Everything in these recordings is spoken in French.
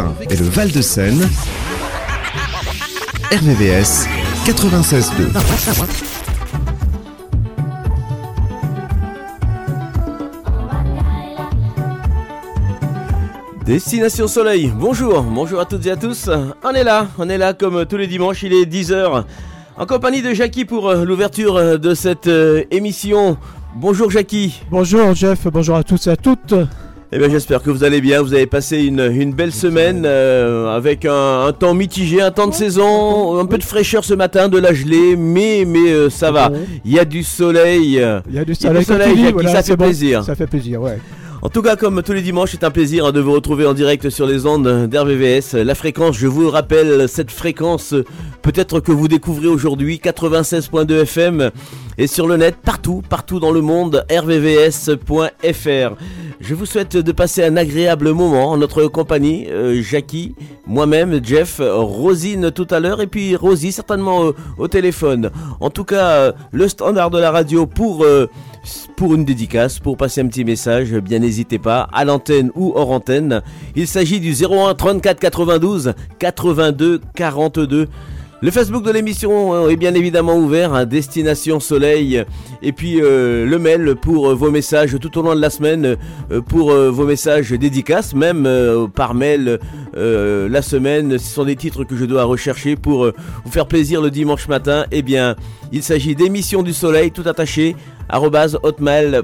Vexin et le Val-de-Seine, RVVS 96.2. Destination Soleil, bonjour, bonjour à toutes et à tous. On est là, on est là comme tous les dimanches, il est 10h. En compagnie de Jackie pour euh, l'ouverture euh, de cette euh, émission. Bonjour Jackie. Bonjour Jeff, bonjour à tous et à toutes. Eh bien j'espère que vous allez bien, vous avez passé une, une belle semaine avec un, un, temps mitigé, un temps de saison, un peu de fraîcheur ce matin, de la gelée, mais, mais ça va. Il y a du soleil. Il y a du soleil, voilà, ça fait bon. plaisir. Ça fait plaisir, ouais. En tout cas, comme tous les dimanches, c'est un plaisir de vous retrouver en direct sur les ondes d'RVVS. La fréquence, je vous rappelle, cette fréquence, peut-être que vous découvrez aujourd'hui, 96.2 FM et sur le net, partout, partout dans le monde, rvvs.fr. Je vous souhaite de passer un agréable moment en notre compagnie, euh, Jackie, moi-même, Jeff, Rosine tout à l'heure et puis Rosie certainement euh, au téléphone. En tout cas, euh, le standard de la radio pour pour une dédicace, pour passer un petit message, bien n'hésitez pas, à l'antenne ou hors antenne. Il s'agit du 01 34 92 82 42. Le Facebook de l'émission est bien évidemment ouvert à Destination Soleil et puis euh, le mail pour vos messages tout au long de la semaine, euh, pour euh, vos messages dédicaces, même par mail la semaine. Ce sont des titres que je dois rechercher pour vous faire plaisir le dimanche matin. Eh bien, il s'agit d'émission du Soleil tout attaché hotmail.fr.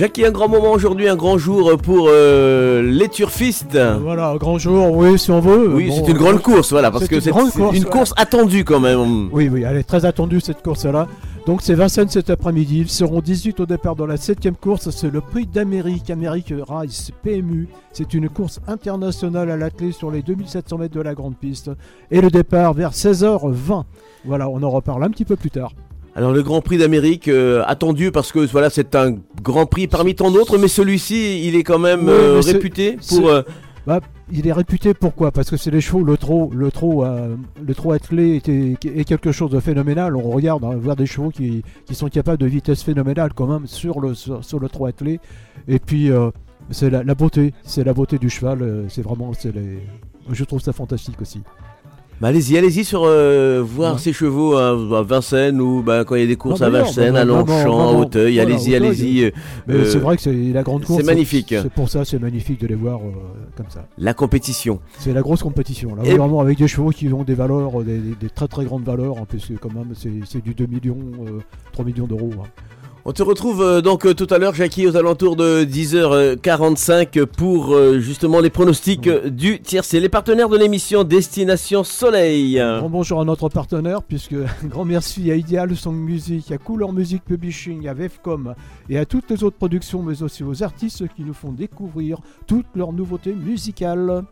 Jackie, un grand moment aujourd'hui, un grand jour pour euh, les turfistes. Voilà, un grand jour, oui, si on veut. Oui, Bon, c'est une euh, grande course, voilà, parce que c'est course, une ouais. course attendue quand même. Oui, oui, elle est très attendue cette course-là. Donc c'est Vincennes cet après-midi. Ils seront 18 au départ dans la septième course. C'est le prix d'Amérique, Amérique Race PMU. C'est une course internationale à l'athlée sur les 2700 mètres de la grande piste. Et le départ vers 16h20. Voilà, on en reparle un petit peu plus tard. Alors le Grand Prix d'Amérique euh, attendu parce que voilà c'est un Grand Prix parmi tant d'autres, mais celui-ci il est quand même Oui, euh, réputé pour. euh, Bah, il est réputé pourquoi? Parce que c'est les chevaux, le trot, le trot, euh, le trot attelé est, est quelque chose de phénoménal. On regarde, on voit des chevaux qui, qui sont capables de vitesse phénoménale quand même sur le, sur, sur le trot attelé. Et puis c'est la, la beauté, c'est la beauté du cheval. C'est vraiment, les... je trouve ça fantastique aussi. Bah, allez-y, allez-y sur euh, voir Ouais. ces chevaux à, à Vincennes ou bah, quand il y a des courses Non, à Vincennes, bah, à Longchamp, à Auteuil. voilà, allez-y, allez-y. euh, euh, c'est vrai que c'est la grande course. magnifique. C'est pour ça, c'est magnifique de les voir comme ça. la compétition. C'est la grosse compétition. Là, Et- vraiment avec des chevaux qui ont des valeurs, des, des- des très très grandes valeurs. En plus, quand même, c'est c'est du 2 millions, euh, 3 millions d'euros. hein. On te retrouve euh, donc euh, tout à l'heure, Jackie, aux alentours de 10h45 pour euh, justement les pronostics euh, du tiercé. Les partenaires de l'émission Destination Soleil. Bonjour à notre partenaire, puisque grand merci à Ideal Song Music, à Couleur Music Publishing, à Vefcom et à toutes les autres productions, mais aussi aux artistes qui nous font découvrir toutes leurs nouveautés musicales.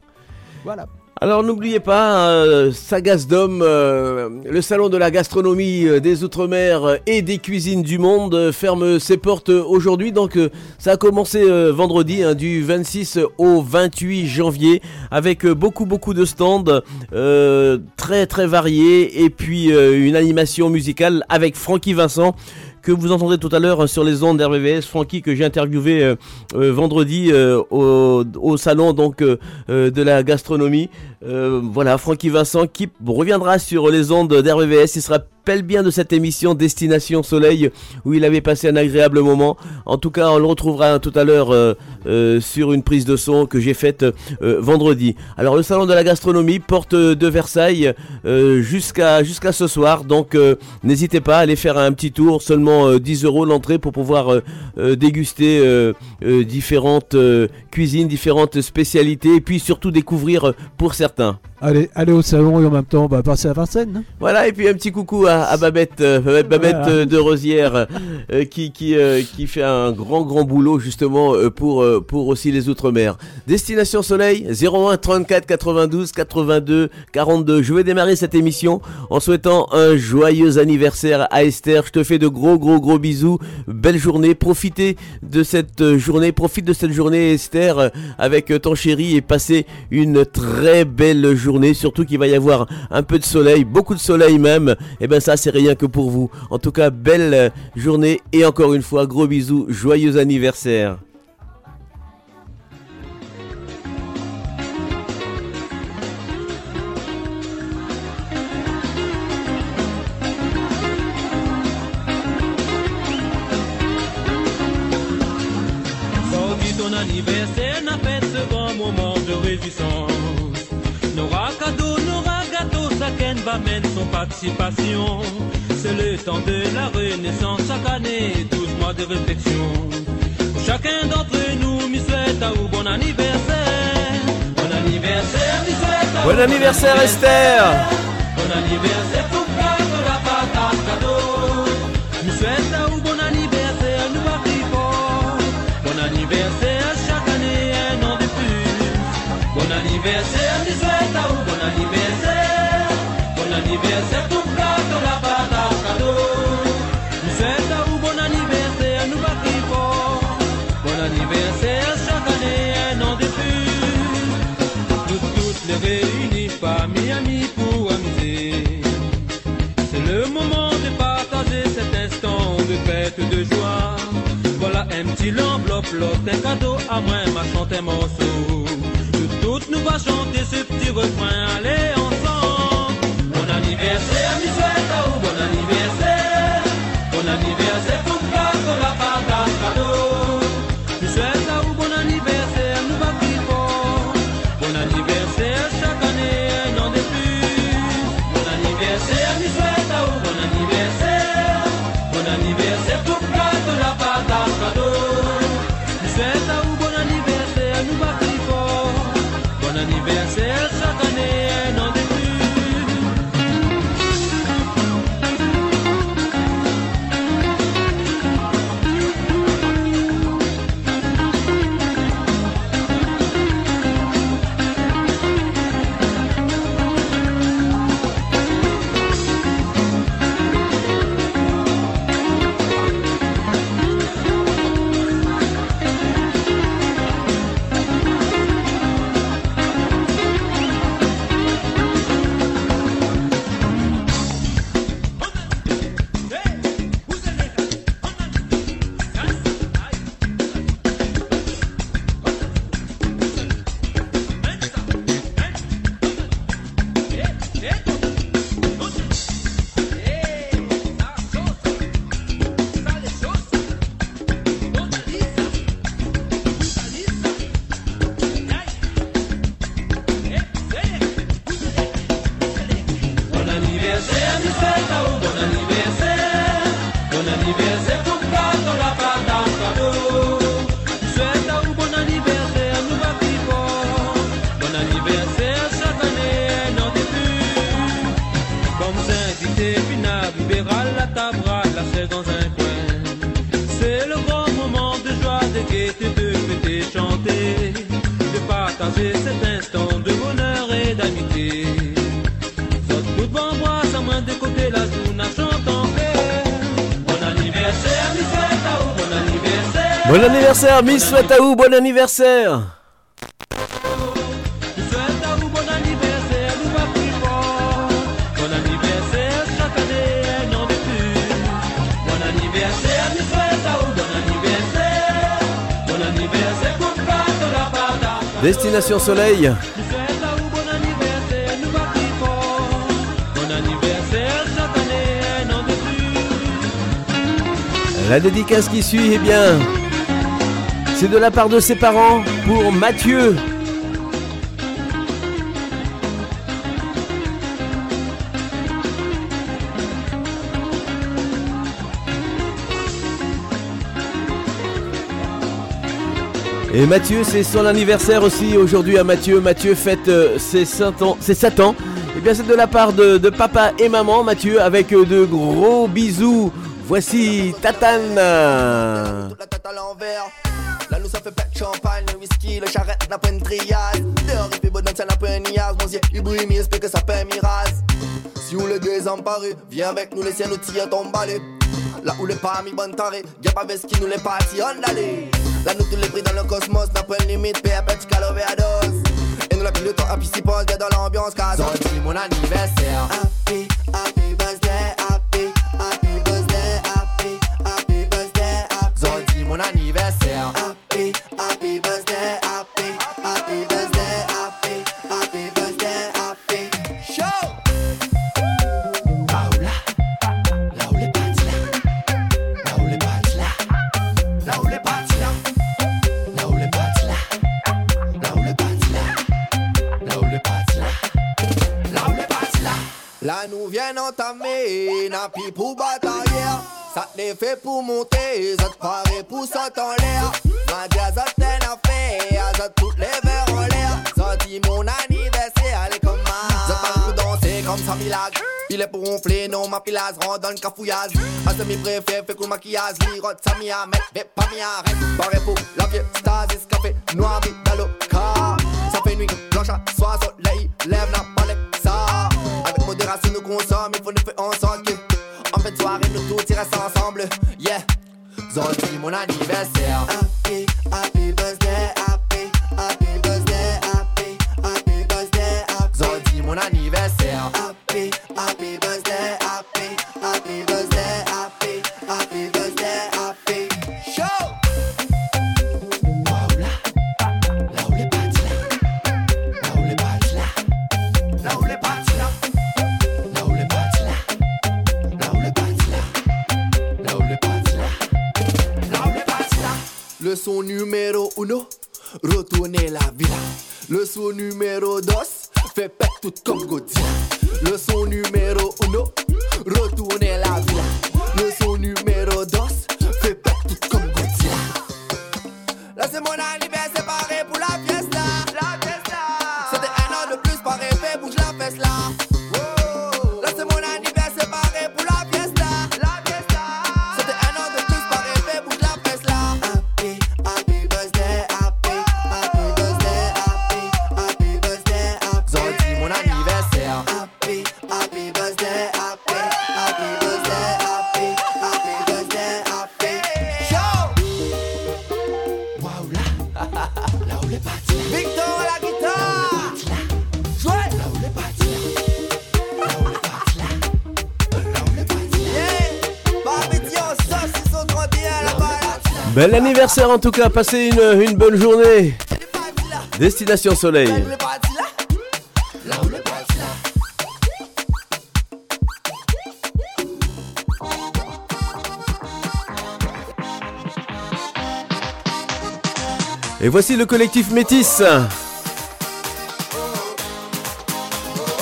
Voilà. Alors n'oubliez pas, euh, Sagas Dom, euh, le salon de la gastronomie euh, des Outre-mer et des cuisines du monde euh, ferme ses portes euh, aujourd'hui. Donc euh, ça a commencé euh, vendredi hein, du 26 au 28 janvier avec euh, beaucoup beaucoup de stands euh, très très variés et puis euh, une animation musicale avec Francky Vincent que vous entendrez tout à l'heure euh, sur les ondes d'RVVS, Francky que j'ai interviewé euh, euh, vendredi au, salon donc de la gastronomie. Voilà, Francky Vincent qui reviendra sur les ondes d'RVVS. Il se rappelle bien de cette émission Destination Soleil où il avait passé un agréable moment. En tout cas, on le retrouvera tout à l'heure euh, euh, sur une prise de son que j'ai faite euh, vendredi. Alors, le salon de la gastronomie porte de Versailles jusqu'à jusqu'à ce soir. Donc, n'hésitez pas à aller faire un petit tour. Seulement euh, 10 euros l'entrée pour pouvoir déguster différentes cuisines, différentes spécialités et puis surtout découvrir pour certains. Allez, allez au salon et en même temps, bah, passer à Vincennes. hein. Voilà, et puis un petit coucou à, à Babette, euh, Babette, Babette, Voilà. euh, de Rosière, euh, qui, qui, euh, qui fait un grand, grand boulot justement pour, pour aussi les Outre-mer. Destination Soleil, 01 34 92 82 42. Je vais démarrer cette émission en souhaitant un joyeux anniversaire à Esther. Je te fais de gros, gros, gros bisous. Belle journée. Profitez de cette journée. Profite de cette journée, Esther, avec ton chéri et passez une très belle journée. Surtout qu'il va y avoir un peu de soleil, beaucoup de soleil même. Et ben ça, c'est rien que pour vous. En tout cas, belle euh, journée et encore une fois, gros bisous, joyeux anniversaire. N'a fait ce grand moment de. Va mettre son participation. C'est le temps de la renaissance, chaque année, 12 mois de réflexion. Chacun d'entre nous, m'y souhaite à vous bon anniversaire. Bon anniversaire, m'y souhaite à Bon anniversaire Esther Bon anniversaire, tout cas de la patate cadeau. Nous souhaite à vous bon anniversaire, nous fort. Bon anniversaire, chaque année un an de plus. Bon anniversaire, C'est le moment de partager cet instant de fête de joie. Voilà un petit un cadeau, à moi m'a chanté un morceau. Toutes nous va chanter ce petit refrain, allez ensemble. Bon anniversaire, mi chaque année un an de plus. La dédicace qui suit, eh bien, c'est de la part de ses parents pour Mathieu. Et Mathieu, c'est son anniversaire aussi aujourd'hui à Mathieu. Mathieu fête euh, ses 7 ans. Ses 7 ans. Et bien c'est de la part de, de papa et maman, Mathieu, avec euh, de gros bisous. Voici Tatane. N'a pas une triade. Dehors il fait beau dans ça n'a pas un niaz. Mon dieu, il brille, mais espère que ça fait un mirage. Si vous le désemparé, viens avec nous, laissez nous tirer ton balai. Là où le parmi bon taré, y'a pas veste qui nous les partis, on d'aller. Là nous tous les prix dans le cosmos, n'a pas une limite, paix à petit overdose. Et nous la pile de temps, happy si pose, bien dans l'ambiance, c'est mon anniversaire. Happy, happy Ça t'est fait pour monter, ça te paraît pour ça en l'air. Ma dia, ça fait, ça toutes les verres en l'air. Ça dit mon anniversaire, allez comme ma. Ça parle danser comme ça milagre. Il est pour ronfler, non ma pilasse, randonne cafouillage. À semi préfet, fait coup maquillage, lirote, ça m'y amène, mais pas m'y arrête. Barré pour la vieille stasis, café noir, vide dans le cas. Ça fait nuit blanche à soir, soleil, lève la palette, ça. Avec modération, nous consommes, il faut nous faire ensemble. Paris, nous tout irait ensemble, yeah. Zordi, mon anniversaire. en tout cas, passez une bonne journée. Destination Soleil. Et voici le collectif Métis.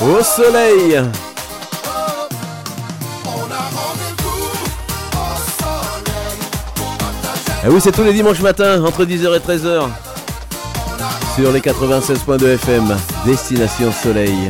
Au soleil. Et oui, c'est tous les dimanches matins, entre 10h et 13h, sur les 96.2 FM, Destination Soleil.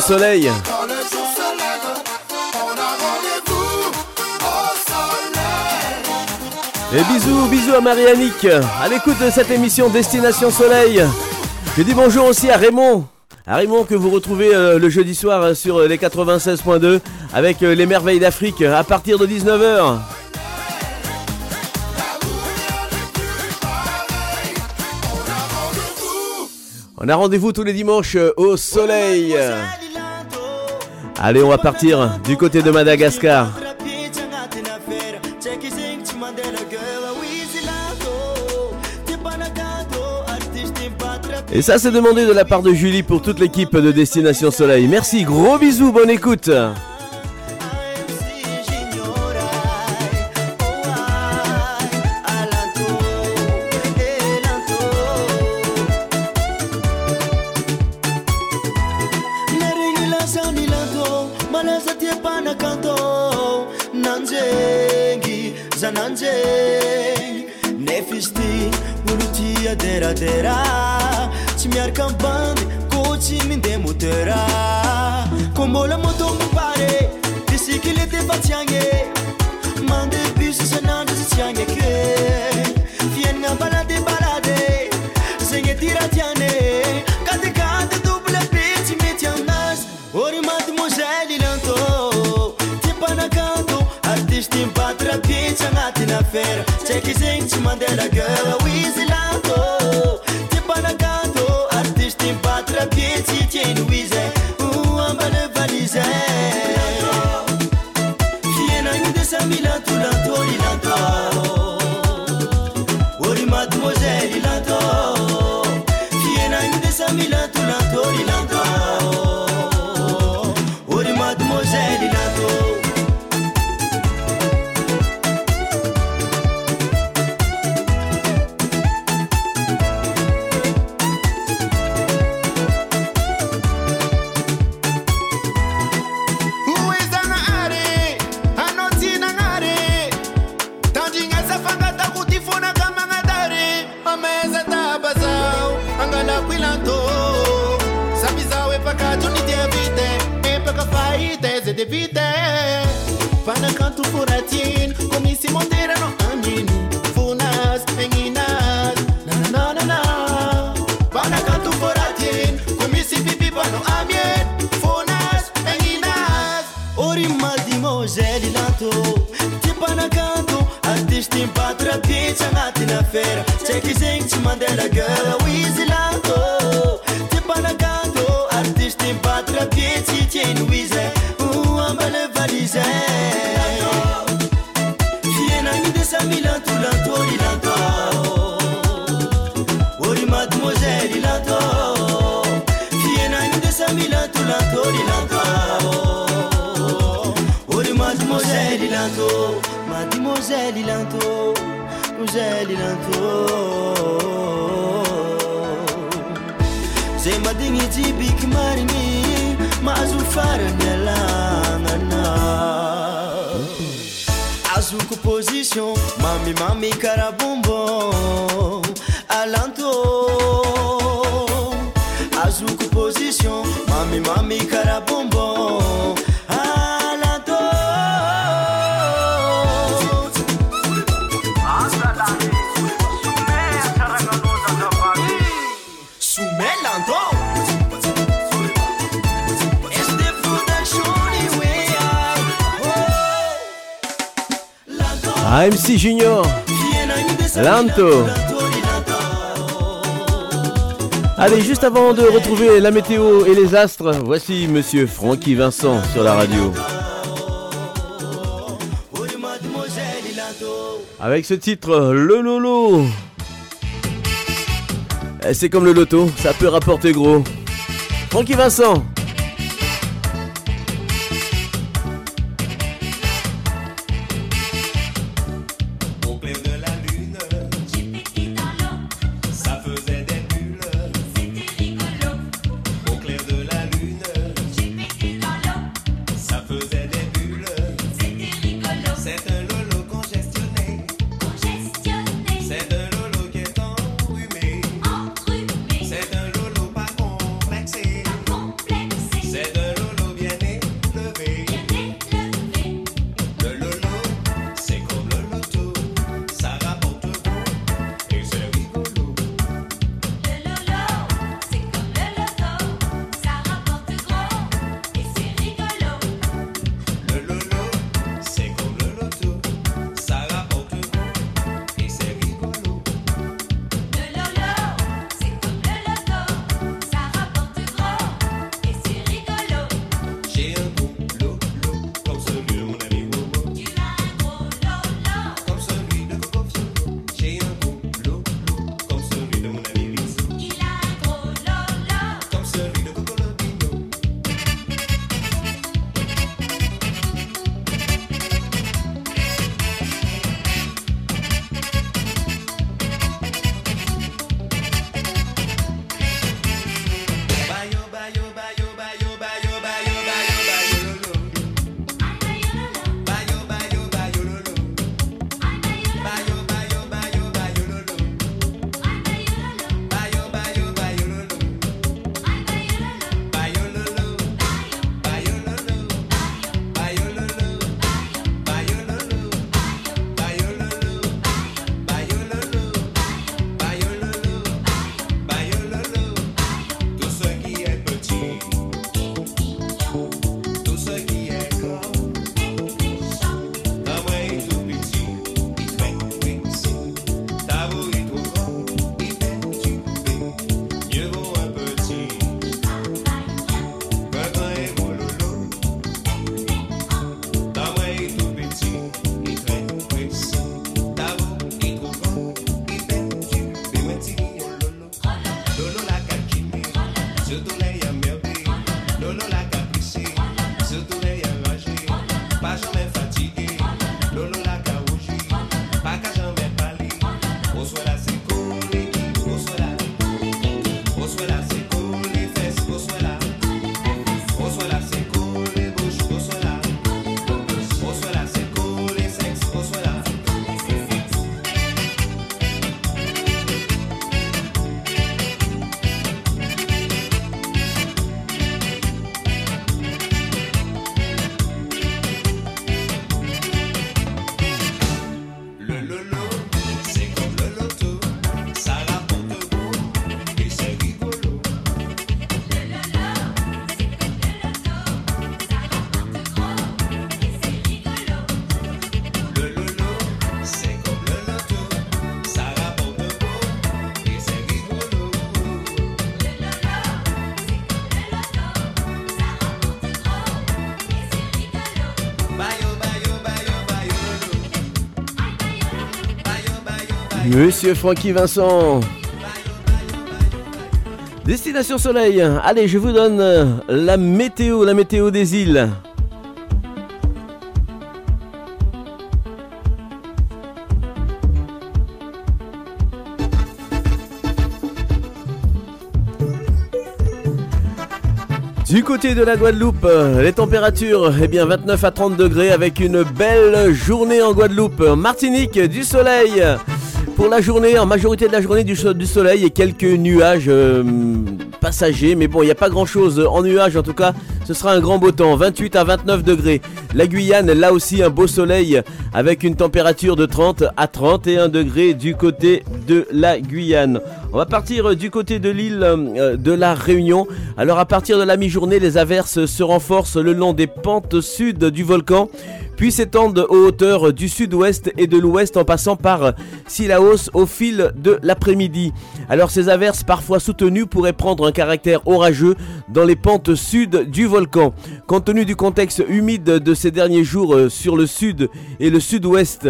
soleil. Et bisous, bisous à Marie-Annick, à l'écoute de cette émission Destination Soleil. Je dis bonjour aussi à Raymond. À Raymond que vous retrouvez euh, le jeudi soir euh, sur euh, les 96.2 avec les merveilles d'Afrique à partir de 19h. On a rendez-vous tous les dimanches au soleil. Allez, on va partir du côté de Madagascar. Et ça, c'est demandé de la part de Julie pour toute l'équipe de Destination Soleil. Merci, gros bisous, bonne écoute. feira. Take his in to Mandela girl. Avant de retrouver la météo et les astres, voici Monsieur Francky Vincent sur la radio. Avec ce titre, le Lolo. Eh, C'est comme le loto, ça peut rapporter gros. Francky Vincent. Monsieur Francky Vincent. Destination Soleil. Allez, je vous donne euh, la météo, la météo des îles. Du côté de la Guadeloupe, euh, les températures, eh bien 29 à 30 degrés avec une belle journée en Guadeloupe. Martinique, du soleil. Pour la journée, en majorité de la journée du, so- du soleil et quelques nuages euh, passagers. Mais bon, il n'y a pas grand chose en nuages en tout cas. Ce sera un grand beau temps, 28 à 29 degrés. La Guyane, là aussi un beau soleil avec une température de 30 à 31 degrés du côté de la Guyane. On va partir euh, du côté de l'île euh, de la Réunion. Alors à partir de la mi-journée, les averses se renforcent le long des pentes sud du volcan, puis s'étendent aux hauteurs du sud-ouest et de l'ouest en passant par Sillaos au fil de l'après-midi. Alors ces averses parfois soutenues pourraient prendre un caractère orageux dans les pentes sud du volcan. Compte tenu du contexte humide de ces derniers jours euh, sur le sud et le sud-ouest,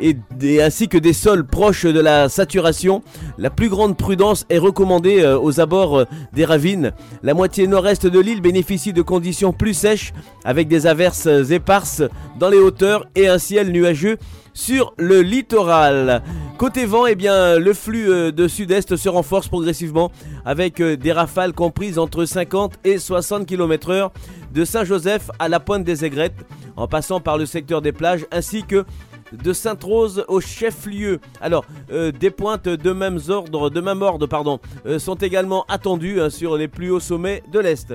et ainsi que des sols proches de la saturation, la plus grande prudence est recommandée euh, aux abords euh, des ravines. La moitié nord-est de l'île bénéficie de conditions plus sèches avec des averses éparses dans les hauteurs et un ciel nuageux sur le littoral. Côté vent, eh bien, le flux euh, de sud-est se renforce progressivement avec euh, des rafales comprises entre 50 et 60 km/h de Saint-Joseph à la pointe des Aigrettes, en passant par le secteur des plages ainsi que de Sainte-Rose au chef-lieu. Alors, euh, des pointes de même ordre, de même ordre pardon, euh, sont également attendues hein, sur les plus hauts sommets de l'Est.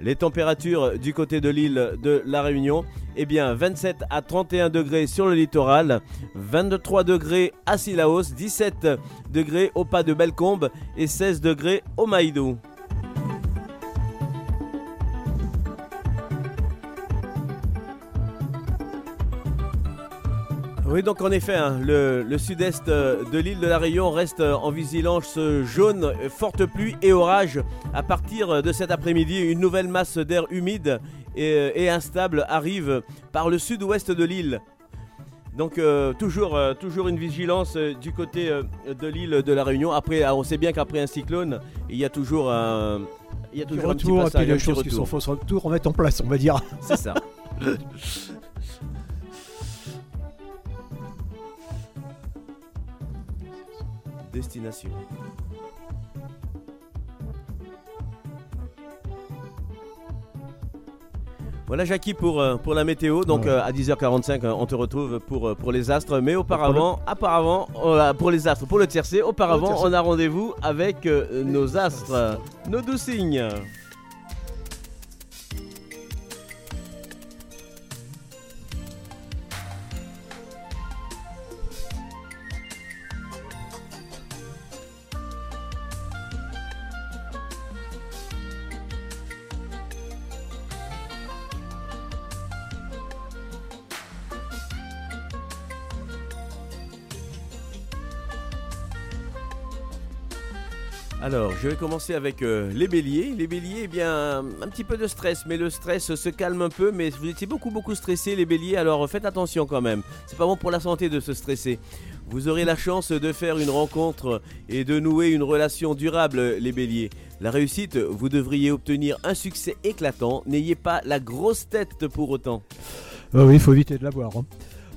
Les températures du côté de l'île de la Réunion, eh bien 27 à 31 degrés sur le littoral, 23 degrés à Sillaos, 17 degrés au pas de Bellecombe et 16 degrés au Maïdou. Oui, donc en effet, hein, le, le sud-est euh, de l'île de la Réunion reste euh, en vigilance jaune, euh, forte pluie et orage. À partir de cet après-midi, une nouvelle masse d'air humide et, et instable arrive par le sud-ouest de l'île. Donc euh, toujours, euh, toujours une vigilance euh, du côté de l'île de la Réunion. Après, ah, on sait bien qu'après un cyclone, il y a toujours un, il y a toujours un petit retour, et passage, puis un les petit choses qui retour. sont fausses, tout remettre en place, on va dire. C'est ça. Destination. Voilà Jackie pour, euh, pour la météo. Donc Ouais. euh, à 10h45 euh, on te retrouve pour, pour les astres. Mais auparavant, apparemment, euh, pour les astres, pour le tiercé, auparavant tiercé. on a rendez-vous avec euh, nos astres, nos doux signes. Alors, je vais commencer avec euh, les béliers. Les béliers, eh bien, un petit peu de stress, mais le stress se calme un peu. Mais vous étiez beaucoup, beaucoup stressé, les béliers, alors faites attention quand même. C'est pas bon pour la santé de se stresser. Vous aurez la chance de faire une rencontre et de nouer une relation durable, les béliers. La réussite, vous devriez obtenir un succès éclatant. N'ayez pas la grosse tête pour autant. Ah oui, il faut éviter de l'avoir. hein.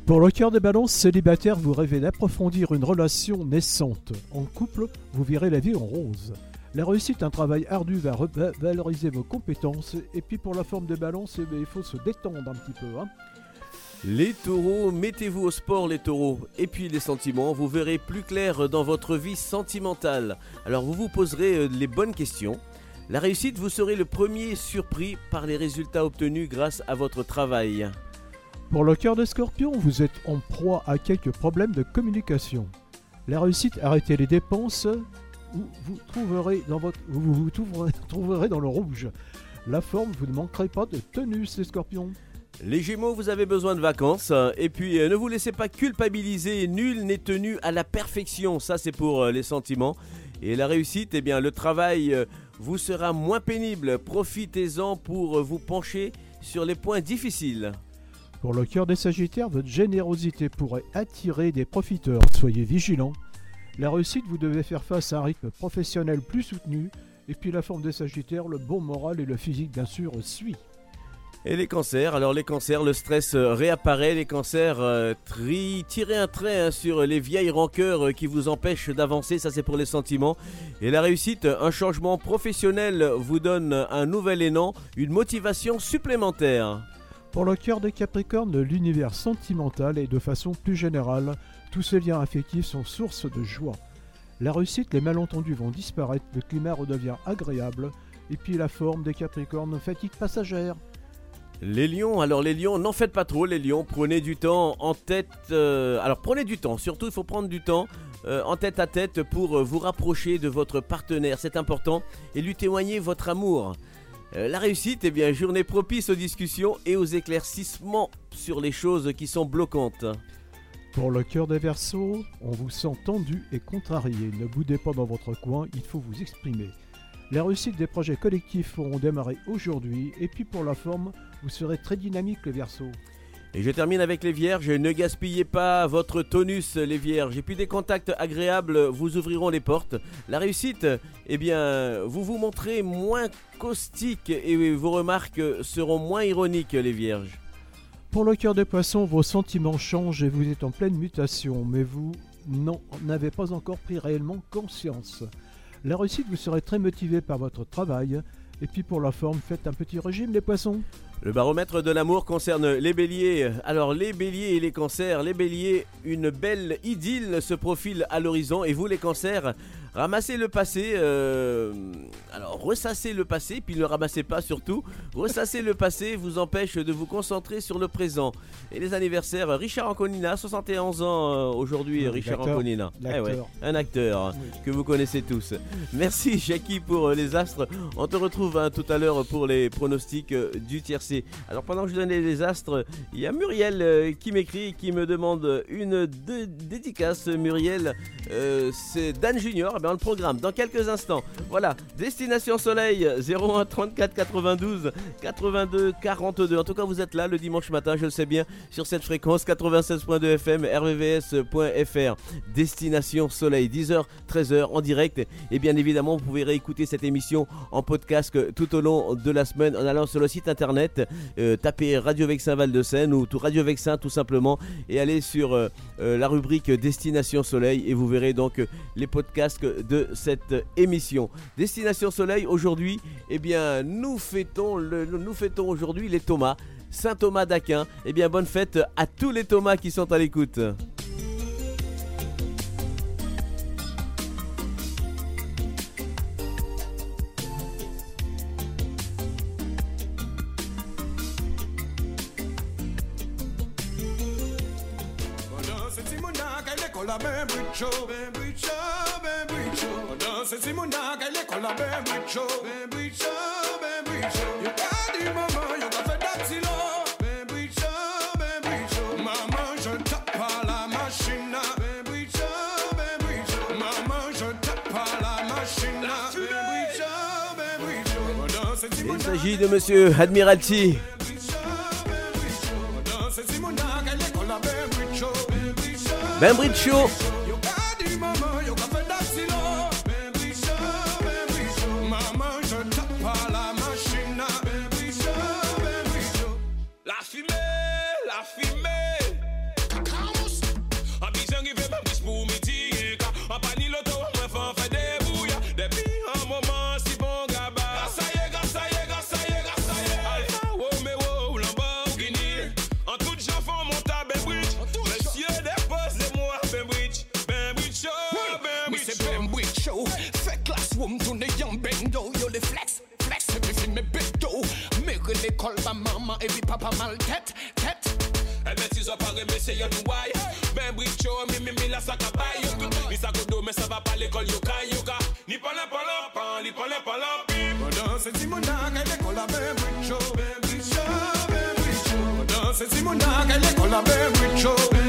Pour le cœur des balances célibataires, vous rêvez d'approfondir une relation naissante. En couple, vous verrez la vie en rose. La réussite, un travail ardu va valoriser vos compétences. Et puis pour la forme des bien, il faut se détendre un petit peu. hein. Les taureaux, mettez-vous au sport les taureaux. Et puis les sentiments, vous verrez plus clair dans votre vie sentimentale. Alors vous vous poserez euh, les bonnes questions. La réussite, vous serez le premier surpris par les résultats obtenus grâce à votre travail. Pour le cœur des scorpions, vous êtes en proie à quelques problèmes de communication. La réussite, arrêtez les dépenses ou vous trouverez dans vous vous dans le rouge. La forme, vous ne manquerez pas de tenue, ces scorpions. Les Gémeaux, vous avez besoin de vacances. euh, Et puis, euh, ne vous laissez pas culpabiliser. Nul n'est tenu à la perfection. Ça, c'est pour euh, les sentiments. Et la réussite, eh bien, le travail euh, vous sera moins pénible. Profitez-en pour vous pencher sur les points difficiles. Pour le cœur des Sagittaires, votre générosité pourrait attirer des profiteurs. Soyez vigilants. La réussite, vous devez faire face à un rythme professionnel plus soutenu. Et puis la forme des Sagittaires, le bon moral et le physique bien sûr suit. Et les cancers, alors les cancers, le stress euh, réapparaît, les cancers, euh, tri- tirez un trait hein, sur les vieilles rancœurs euh, qui vous empêchent d'avancer, ça c'est pour les sentiments. Et la réussite, un changement professionnel vous donne un nouvel élan, une motivation supplémentaire. Pour le cœur des Capricornes, l'univers sentimental et de façon plus générale, tous ces liens affectifs sont source de joie. La réussite, les malentendus vont disparaître, le climat redevient agréable, et puis la forme des Capricornes, fatigue passagère. Les lions, alors les lions, n'en faites pas trop les lions, prenez du temps en tête, euh, alors prenez du temps, surtout il faut prendre du temps euh, en tête à tête pour vous rapprocher de votre partenaire, c'est important, et lui témoigner votre amour. Euh, la réussite, eh bien, journée propice aux discussions et aux éclaircissements sur les choses qui sont bloquantes. Pour le cœur des Verseaux, on vous sent tendu et contrarié. Ne boudez pas dans votre coin, il faut vous exprimer. La réussite des projets collectifs pourront démarrer aujourd'hui, et puis pour la forme, vous serez très dynamique les Verseaux. Et je termine avec les vierges. Ne gaspillez pas votre tonus, les vierges. Et puis des contacts agréables vous ouvriront les portes. La réussite, eh bien, vous vous montrez moins caustique et vos remarques seront moins ironiques, les vierges. Pour le cœur des poissons, vos sentiments changent et vous êtes en pleine mutation, mais vous n'en avez pas encore pris réellement conscience. La réussite, vous serez très motivé par votre travail, et puis pour la forme, faites un petit régime les poissons. Le baromètre de l'amour concerne les béliers. Alors les béliers et les cancers, les béliers, une belle idylle se profile à l'horizon et vous les cancers, ramassez le passé, euh, alors ressassez le passé, puis ne le ramassez pas surtout, ressassez le passé vous empêche de vous concentrer sur le présent. Et les anniversaires, Richard Anconina, 71 ans euh, aujourd'hui, Oui, Richard. Anconina. Eh un acteur Oui. que vous connaissez tous. Merci Jackie pour euh, les astres. On te retrouve hein, tout à l'heure pour les pronostics du tiercé. Alors pendant que je donnais les astres, il y a Muriel qui m'écrit et qui me demande une dé- dédicace. Muriel, euh, c'est Dan Junior. On le programme dans quelques instants. Voilà, Destination Soleil 01 34 92 82 42. En tout cas, vous êtes là le dimanche matin, je le sais bien, sur cette fréquence 96.2 FM, rvvs.fr. Destination Soleil, 10h, 13h en direct. Et bien évidemment, vous pouvez réécouter cette émission en podcast tout au long de la semaine en allant sur le site internet, euh, tapez Radio Vexin Val de Seine ou tout Radio Vexin tout simplement et allez sur euh, euh, la rubrique Destination Soleil et vous verrez donc euh, les podcasts de cette émission. Destination Soleil aujourd'hui, eh bien nous fêtons le, nous fêtons aujourd'hui les Thomas. Saint Thomas d'Aquin. Eh bien, bonne fête à tous les Thomas qui sont à l'écoute. Simona, qu'elle est colla ben bricho, ben bricho, ben bricho. Danse Simona, qu'elle est colla ben bricho, ben bricho, ben bricho. You got the maman, you got fait d'axilo, ben bricho, ben bricho. Maman, je tape à la machine, ben bricho, ben bricho. Maman, je tape à la machine, ben bricho, ben bricho. Danse Il s'agit de monsieur Admiralty. Bricho. Ben Show. Me really call my mama Every papa mal tête, tête Eh ben si ça paraît mais c'est yon why? Ben Bridge Show, mi mi mi la saka bay yo Ni sa kodo mais ça va pas l'école yoka yoka Ni palin palin pan, ni palin palin pip Danse Simona, qu'elle est colla ben bricho. Ben bricho, ben bricho. Danse Simona, qu'elle est colla ben bricho. Ben bricho,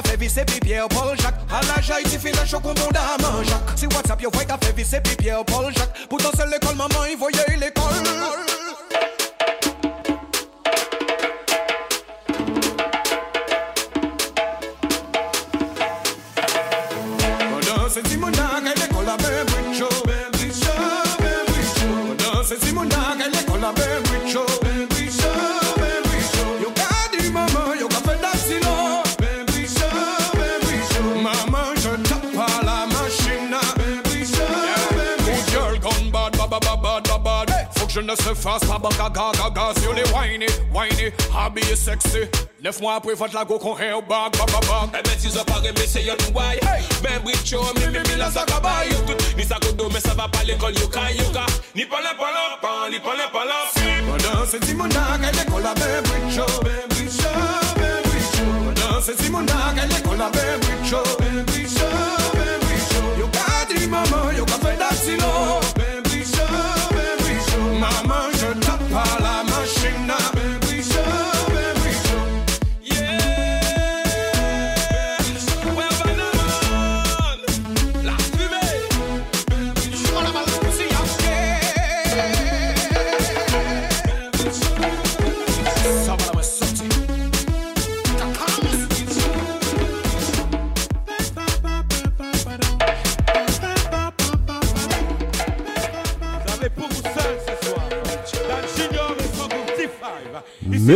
WhatsApp yo voy café visse pipier Paul Jacques. À la jaille tu finis chaud comme bon dame Jacques. Si WhatsApp yo voy café visse pipier Paul Jacques. Pour danser l'école maman il voyait l'école pas ban gaga gaga Sur les whiny, whiny, habillé sexy Neuf mois après, votre la bag, bag, bag, bag Eh ben si ça paraît mais c'est yon why Ben bricho, mi mi mi la saka ba yo tout Ni sa kodo mais ça va pas l'école yo ka yo ka Ni palin palin pan, ni palin palin flip Danse Simona, qu'elle est collée à Ben Bricho. Ben Bricho, Ben Bricho. Danse Simona, qu'elle est collée à Ben Bricho. Ben Bricho, Ben Bricho. Yo gadi maman, café d'asilo. Ben je tape à la machine.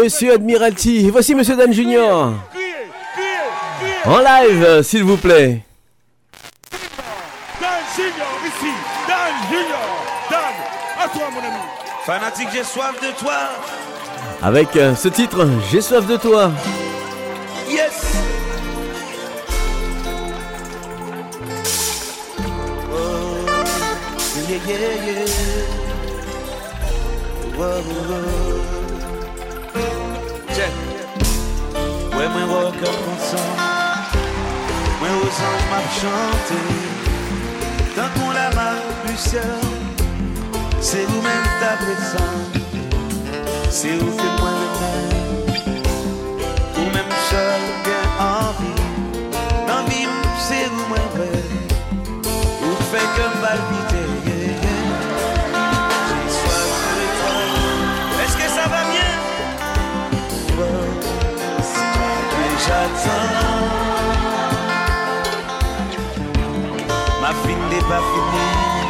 Monsieur Admiralty, voici Monsieur Dan Junior. En live, s'il vous plaît. Dan Junior ici. Dan Junior. Dan, à toi mon ami. Fanatique, j'ai soif de toi. Avec euh, ce titre, J'ai soif de toi. Yes. Oh, yeah, yeah, yeah. Whoa, whoa. mwen wò kèm konsan. Mwen wò sanj map chante. Tan kon la map lusyè Se ou men ta presan. Se ou fè mwen pas finie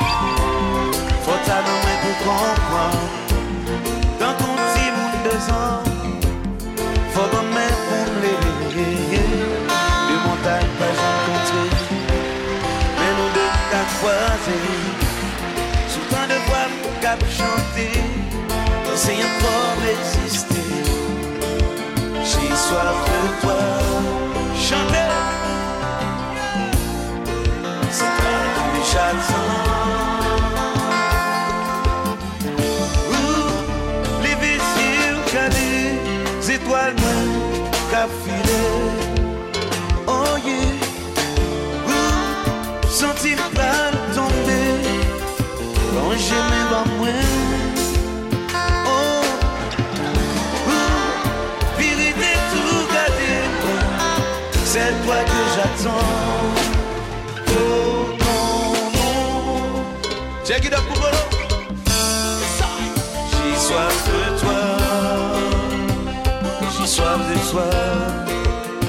Faut à nous pour comprendre Dans ton petit monde de sang faut qu'on mette pour lever De montagne pas rencontré Mais nous deux qu'à croiser Sous tant de voix qu'à chanter. C'est un fort exister J'ai soif de toi. Chanter j'attends Ouh, Les viziers calés étoiles moins qu'à filer. Oh yeah, Ouh, sentir pas tomber quand j'aimais dans moi. Oh, Ouh, vérité tout garder, c'est toi que j'attends.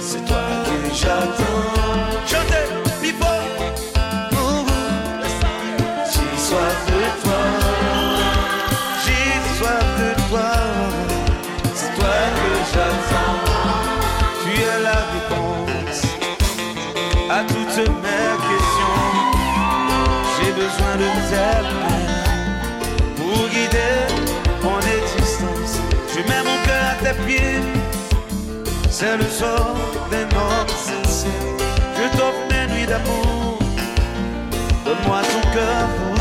C'est toi que j'attends. Chantez, before. J'ai soif de toi, j'ai soif de toi, c'est toi que j'attends. Tu es la réponse à toutes mes questions. J'ai besoin de tes C'est le sort des hommes sincères. Je t'offre mes nuits d'amour. Donne-moi ton cœur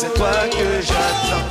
c'est toi que j'attends.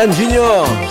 Adam Junior.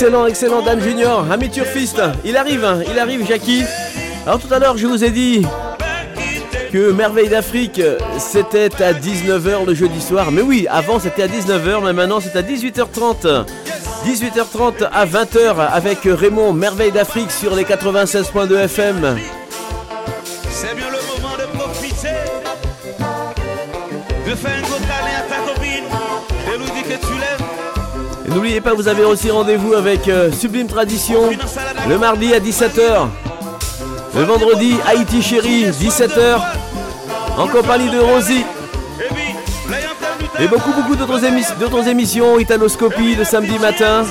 Excellent, excellent Dan Junior, ami turfiste. Il arrive, hein. il arrive, Jackie. Alors tout à l'heure, je vous ai dit que Merveille d'Afrique, c'était à 19h le jeudi soir. Mais oui, avant c'était à 19h, mais maintenant c'est à 18h30. 18h30 à 20h avec Raymond Merveille d'Afrique sur les 96.2 FM. N'oubliez pas, vous avez aussi rendez-vous avec euh, Sublime Tradition le mardi à 17h. Le vendredi, Haïti Chéri, 17h. En compagnie de Rosie. Et beaucoup, beaucoup d'autres émis- d'autres émissions, Italoscopie le samedi matin.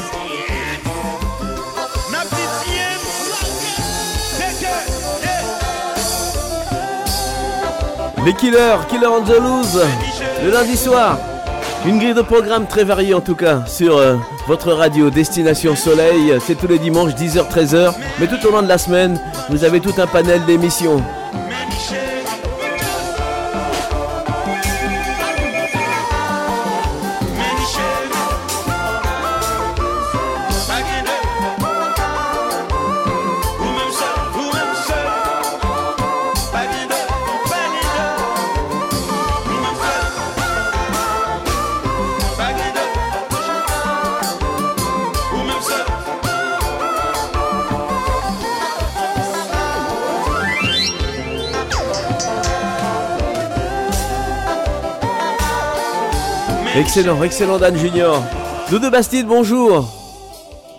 Les Killers, Killer Loose, le lundi soir. Une grille de programme très variée en tout cas sur euh, votre radio Destination Soleil. C'est tous les dimanches 10h-13h. Mais tout au long de la semaine, vous avez tout un panel d'émissions. Excellent, excellent Dan Junior. Doudou Bastide, bonjour.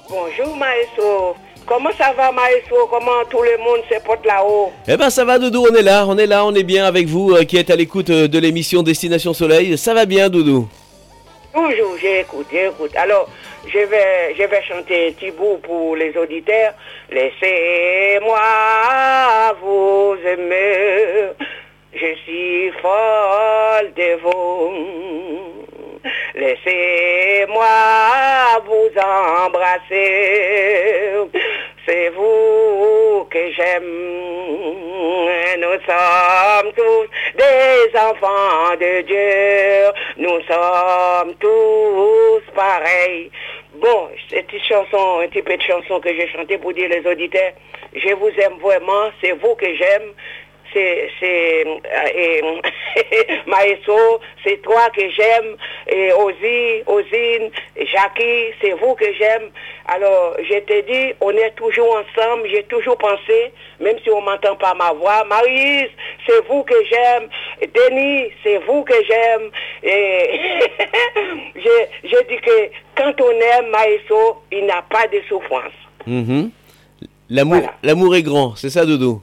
Bonjour Maestro. Comment ça va Maestro? Comment tout le monde se porte là-haut? Eh ben ça va Doudou, on est là, on est là, on est bien avec vous euh, qui êtes à l'écoute euh, de l'émission Destination Soleil. Ça va bien Doudou? Toujours, j'écoute, j'écoute. Alors, je vais, je vais chanter un petit bout pour les auditeurs. Laissez-moi vous aimer. Je suis folle de vous. Laissez-moi vous embrasser. C'est vous que j'aime. Nous sommes tous des enfants de Dieu. Nous sommes tous pareils. Bon, cette chanson, un petit peu de chanson que j'ai chantée pour dire les auditeurs, je vous aime vraiment, c'est vous que j'aime. C'est, c'est, euh, Maestro, c'est toi que j'aime, et Ozzy, Ozine, Jackie, c'est vous que j'aime. Alors, je te dis, on est toujours ensemble, j'ai toujours pensé, même si on m'entend pas ma voix, Marise, c'est vous que j'aime, Denis, c'est vous que j'aime, et je, je dis que quand on aime Maestro, il n'a pas de souffrance. Mhm. L'amour, l'amour est grand, c'est ça Doudou?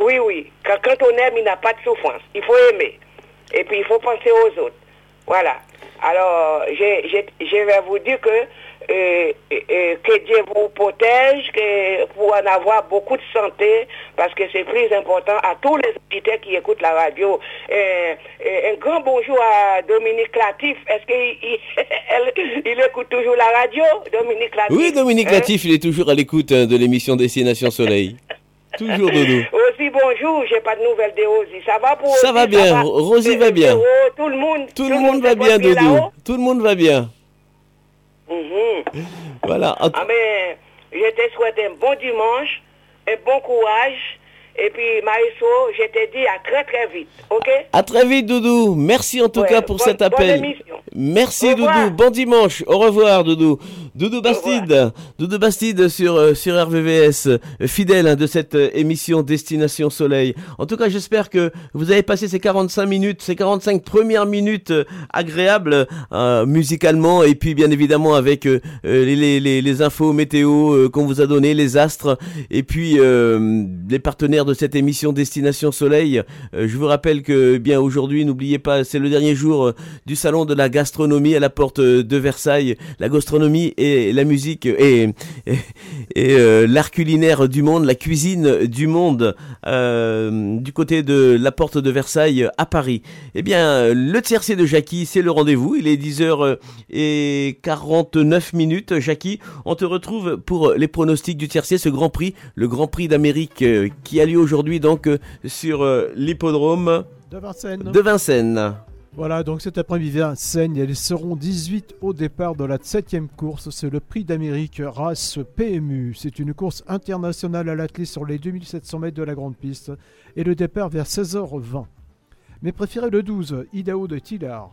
Oui, oui. Quand, quand on aime, il n'a pas de souffrance. Il faut aimer. Et puis, il faut penser aux autres. Voilà. Alors, je, je, je vais vous dire que, euh, euh, que Dieu vous protège, que pour en avoir beaucoup de santé, parce que c'est plus important à tous les auditeurs qui écoutent la radio. Euh, euh, un grand bonjour à Dominique Latif. Est-ce qu'il il, elle- il écoute toujours la radio, Dominique Latif? Oui, Dominique Hein? Latif, il est toujours à l'écoute euh, de l'émission Destination Soleil. Toujours Doudou. Aussi bonjour, j'ai pas de nouvelles de Rosie. Ça va pour Ça va Rosie, bien, Rosie va bien. Véro, Tout le monde. Tout le monde va bien porte Doudou. là-haut Tout le monde va bien. Mhm. Voilà. Ah ben, je te souhaite un bon dimanche, un bon courage. Et puis, Maïso, je te dis à très très vite, ok? À très vite Doudou. Merci en tout Ouais, cas pour cet bonne appel. émission. Merci. Doudou. Bon dimanche. Au revoir Doudou. Doudou Bastide. Doudou Bastide sur, euh, sur RVVS. euh, fidèle hein, de cette euh, émission Destination Soleil. En tout cas, j'espère que vous avez passé ces 45 minutes, ces 45 premières minutes euh, agréables musicalement et puis bien évidemment avec les, les, infos météo qu'on vous a donné, les astres et puis les partenaires de cette émission Destination Soleil. Euh, je vous rappelle que bien aujourd'hui, n'oubliez pas, c'est le dernier jour euh, du salon de la gastronomie à la porte euh, de Versailles. La gastronomie et la musique et, et, l'art culinaire du monde, la cuisine du monde du côté de la porte de Versailles à Paris. Eh bien, le tiercé de Jackie, c'est le rendez-vous. Il est 10h49 minutes. Jackie, on te retrouve pour les pronostics du tiercé, ce Grand Prix, le Grand Prix d'Amérique qui a lieu aujourd'hui donc euh, sur euh, l'hippodrome De Vincennes. de Vincennes. Voilà, donc cet après-midi, Vincennes, ils seront 18 au départ de la 7 course. C'est le prix d'Amérique race PMU. C'est une course internationale à l'athlée sur les 2700 mètres de la grande piste. Et le départ vers 16h20. Mais préférez le 12, Idaho de Tillard.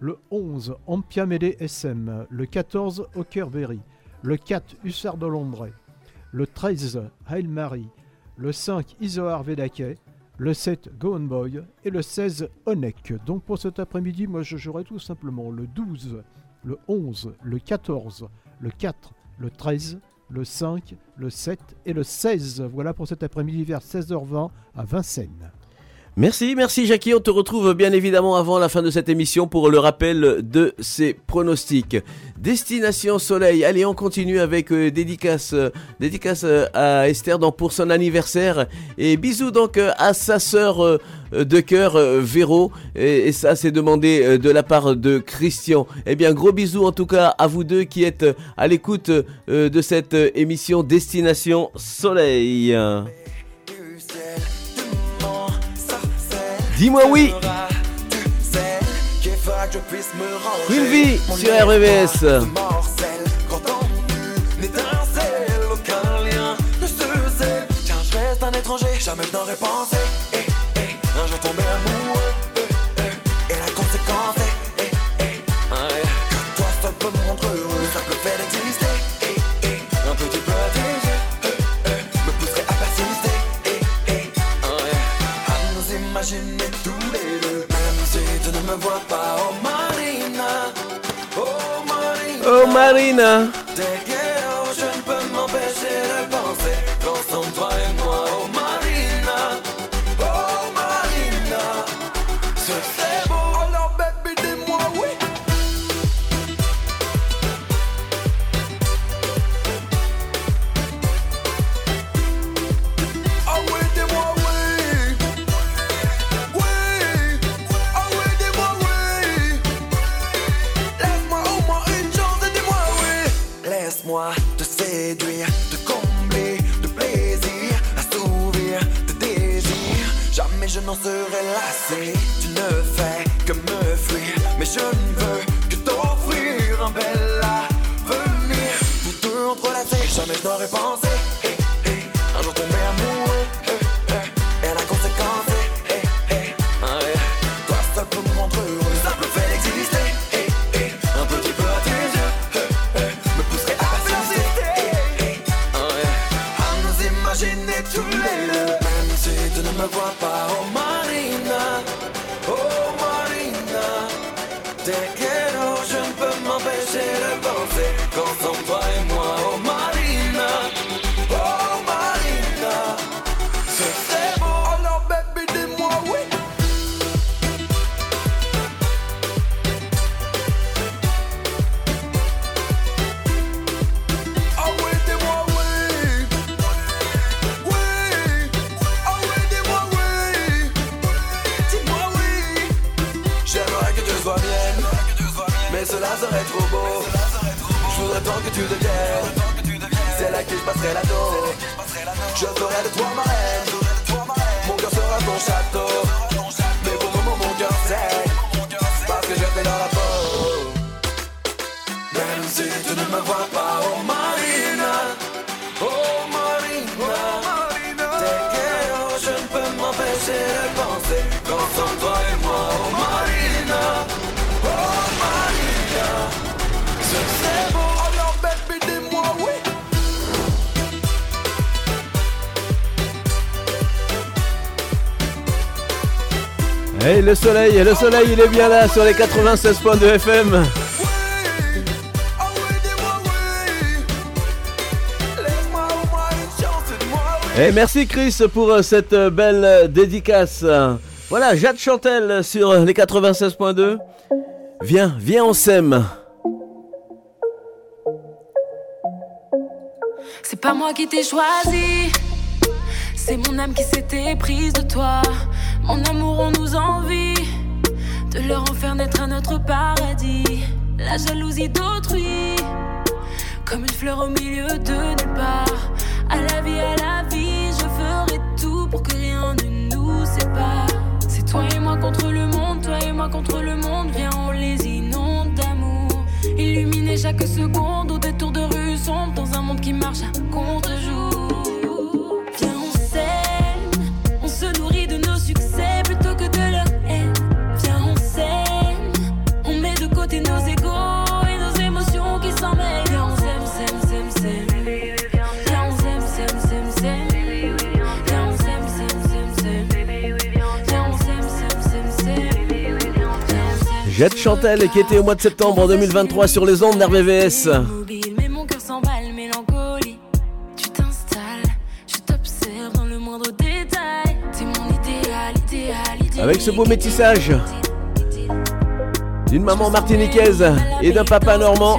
Le 11, Ampiamele SM. Le 14, Hockerberry. Le 4, Hussard de Londres. Le 13, Hail Mary. Le 5, Isoar Vedake. le 7 Go On Boy et le 16 Onek. Donc pour cet après-midi, moi je jouerai tout simplement le 12, le 11, le 14, le 4, le 13, le 5, le 7 et le 16. Voilà pour cet après-midi vers 16h20 à Vincennes. Merci, merci Jackie. On te retrouve bien évidemment avant la fin de cette émission pour le rappel de ces pronostics. Destination Soleil. Allez, on continue avec euh, dédicace, euh, euh, à Esther donc, pour son anniversaire. Et bisous donc euh, à sa sœur de cœur, Véro. Et, et ça, c'est demandé de la part de Christian. Eh bien, gros bisous en tout cas à vous deux qui êtes à l'écoute de cette émission Destination Soleil. Dis-moi oui. Une vie sur un étranger, jamais je n'aurais pensé. Marina. Le soleil, le soleil, il est bien là sur les 96.2 FM. Et merci Chris pour euh, cette euh, belle euh, dédicace. Voilà, Jade Chantel sur les 96.2. Viens, viens, on s'aime. C'est pas moi qui t'ai choisi, c'est mon âme qui s'était prise de toi. Mon amour, on nous envie de leur en faire naître un autre paradis. La jalousie d'autrui, comme une fleur au milieu de nulle part. À la vie, à la vie, je ferai tout pour que rien ne nous sépare. C'est toi et moi contre le monde, toi et moi contre le monde. Viens, on les inonde d'amour. Illuminer chaque seconde au détour de rue sombre dans un monde qui marche Jette Chantel qui était au mois de septembre 2023 sur les ondes d'RVVS. Mais Avec ce beau métissage d'une maman martiniquaise et d'un papa normand.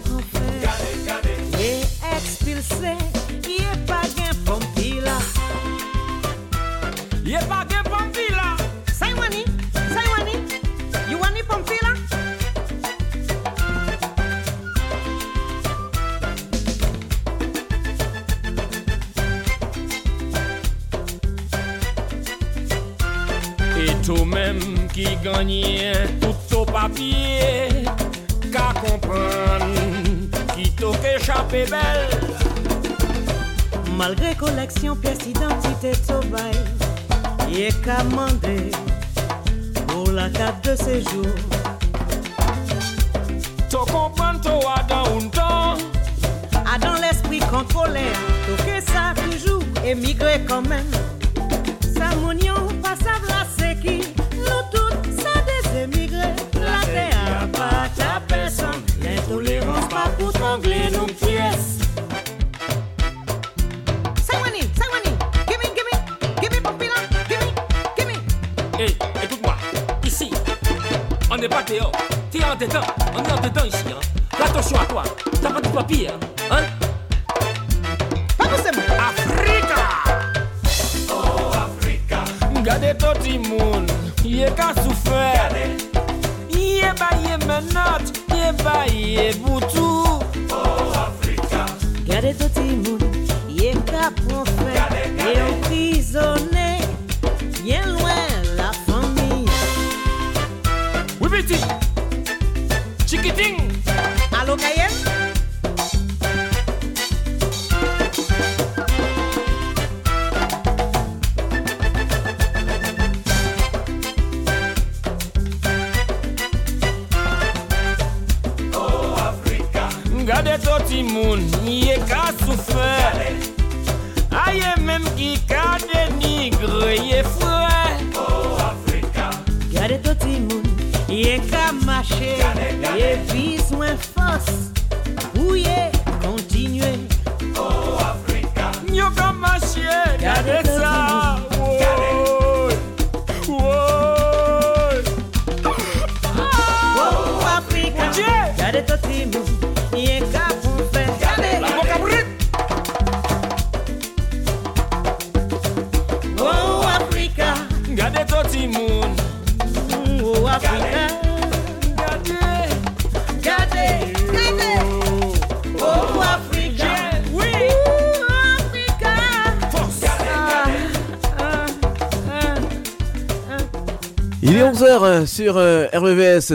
ganyen tout ou papier. Ka comprendre, ki tou ke chape bel Malgre koleksyon piyes identite tou bay Ye la kat de sejou Tou kompran tou adan un ton Adan l'esprit kontrole Tou ke sa toujou emigre koman Sa moun yon pasa Théo. T'es en dedans, on est en dedans ici. Hein. Rattache à toi, t'as pas de papier. Hein? Pas possible. Africa! Oh, Africa! Gade tout le monde, y'a qu'à souffrir. Y'a pas y'a menottes, y'a pas y'a boutou.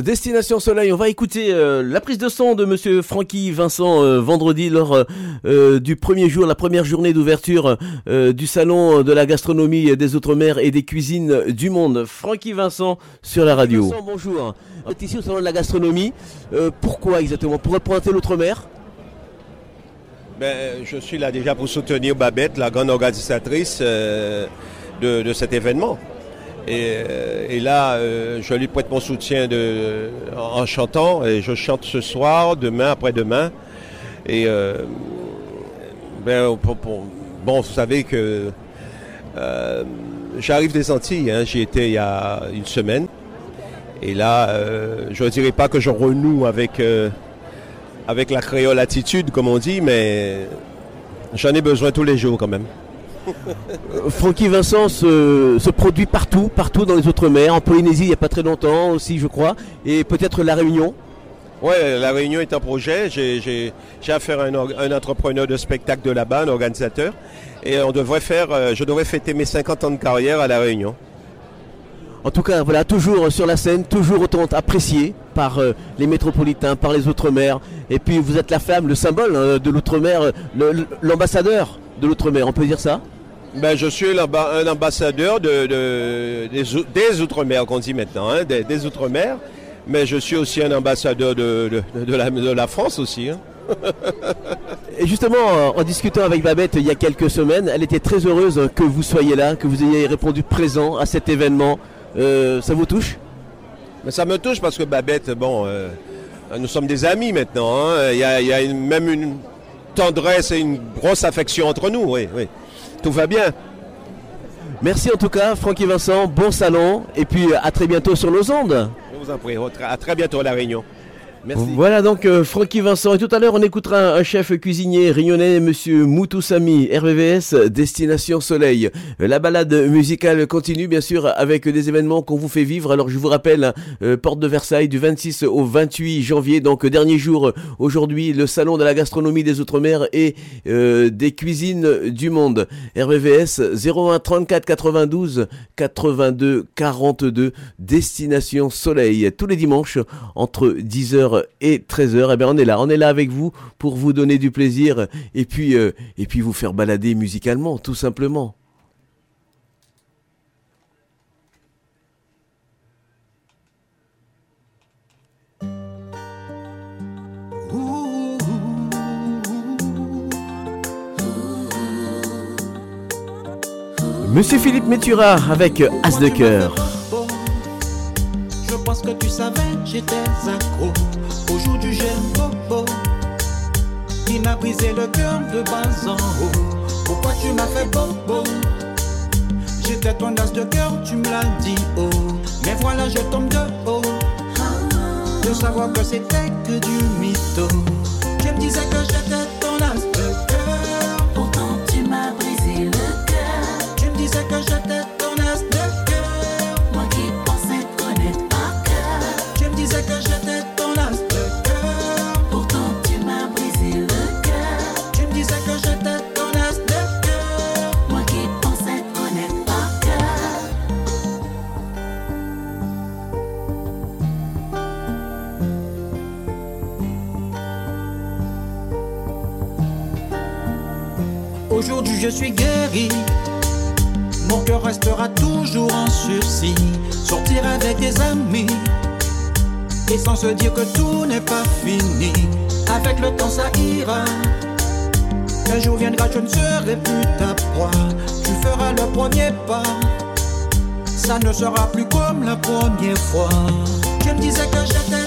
Destination Soleil. On va écouter euh, la prise de son de monsieur Francky Vincent euh, vendredi lors euh, du premier jour, la première journée d'ouverture euh, du salon de la gastronomie des Outre-mer et des cuisines du monde. Francky Vincent sur la radio. Vincent, bonjour. Vous êtes ici au salon de la gastronomie. Euh, pourquoi exactement? Pour représenter l'Outre-mer? Ben, je suis là déjà pour soutenir Babette, la grande organisatrice euh, de, de cet événement. Et, euh, et là, euh, je lui prête mon soutien en, chantant. Et je chante ce soir, demain, après-demain. Et euh, ben, bon, vous savez que j'arrive des Antilles. hein. J'y étais il y a une semaine. Et là, je ne dirais pas que je renoue avec, avec la créole attitude, comme on dit, mais j'en ai besoin tous les jours quand même. Euh, Francky Vincent se, se produit partout, partout dans les Outre-mer, en Polynésie il n'y a pas très longtemps aussi je crois, et peut-être La Réunion. Ouais, la réunion est un projet. J'ai- affaire à un, entrepreneur de spectacle de là-bas, un organisateur. Et on devrait faire, euh, je devrais fêter mes 50 ans de carrière à la réunion. En tout cas, voilà, toujours sur la scène, toujours autant apprécié par euh, les métropolitains, par les Outre-mer. Et puis vous êtes la femme, le symbole euh, de l'Outre-mer, l'ambassadeur de l'Outre-mer, on peut dire ça? Ben, je suis un ambassadeur de, de- des, ou- des Outre-mer, qu'on dit maintenant, hein, des, des Outre-mer. Mais je suis aussi un ambassadeur de, de- la, France aussi. hein. Et justement, en discutant avec Babette il y a quelques semaines, elle était très heureuse que vous soyez là, que vous ayez répondu présent à cet événement. Euh, ça vous touche? Mais ça me touche parce que Babette, bon, euh, nous sommes des amis maintenant. hein. Il y a, il y a une- même une tendresse et une grosse affection entre nous. Oui, oui. Tout va bien. Merci en tout cas, Francky Vincent, bon salon, et puis à très bientôt sur nos ondes. Je vous en prie. À très bientôt à La Réunion. Voilà donc euh, Francky Vincent. Et tout à l'heure, on écoutera un, chef cuisinier réunionnais, monsieur Moutoussami, RVVS, Destination Soleil. La balade musicale continue, bien sûr, avec des événements qu'on vous fait vivre. Alors, je vous rappelle, euh, Porte de Versailles, du 26 au 28 janvier, donc euh, dernier jour aujourd'hui, le salon de la gastronomie des Outre-mer et euh, des cuisines du monde. RVVS 01 34 92 82 42, Destination Soleil. Tous les dimanches, entre 10h et 13h, eh bien on est là, on est là avec vous pour vous donner du plaisir et puis, euh, et puis vous faire balader musicalement, tout simplement. Monsieur Philippe Métura avec As de cœur. Je pense que tu savais, j'étais accro au jour du j'aime Bobo. Il m'a brisé le cœur de bas en haut. Pourquoi tu m'as fait bobo J'étais ton as de cœur, tu me l'as dit oh. Mais voilà, je tombe de haut. De savoir que c'était que du mytho. Tu me disais que j'étais je suis guéri. Mon cœur restera toujours en sursis. Sortir avec des amis. Et sans se dire que tout n'est pas fini Avec le temps ça ira. Un jour viendra je ne serai plus ta proie. Tu feras le premier pas. Ça ne sera plus comme la première fois. Tu me disais que j'étais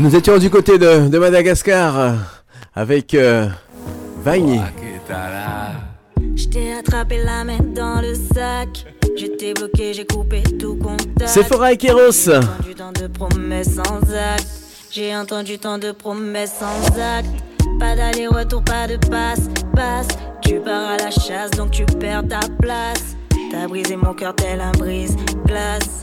Ah, nous étions du côté de, Madagascar euh, avec euh, Vagny. Je t'ai attrapé la main dans le sac. Je t'ai bloqué, j'ai coupé tout contact. Sephora et Kéros. J'ai entendu tant de promesses sans acte. J'ai entendu tant de promesses sans acte. Pas d'aller-retour, pas de passe, passe. Tu pars à la chasse, donc tu perds ta place. T'as brisé mon cœur, tel un brise, glace.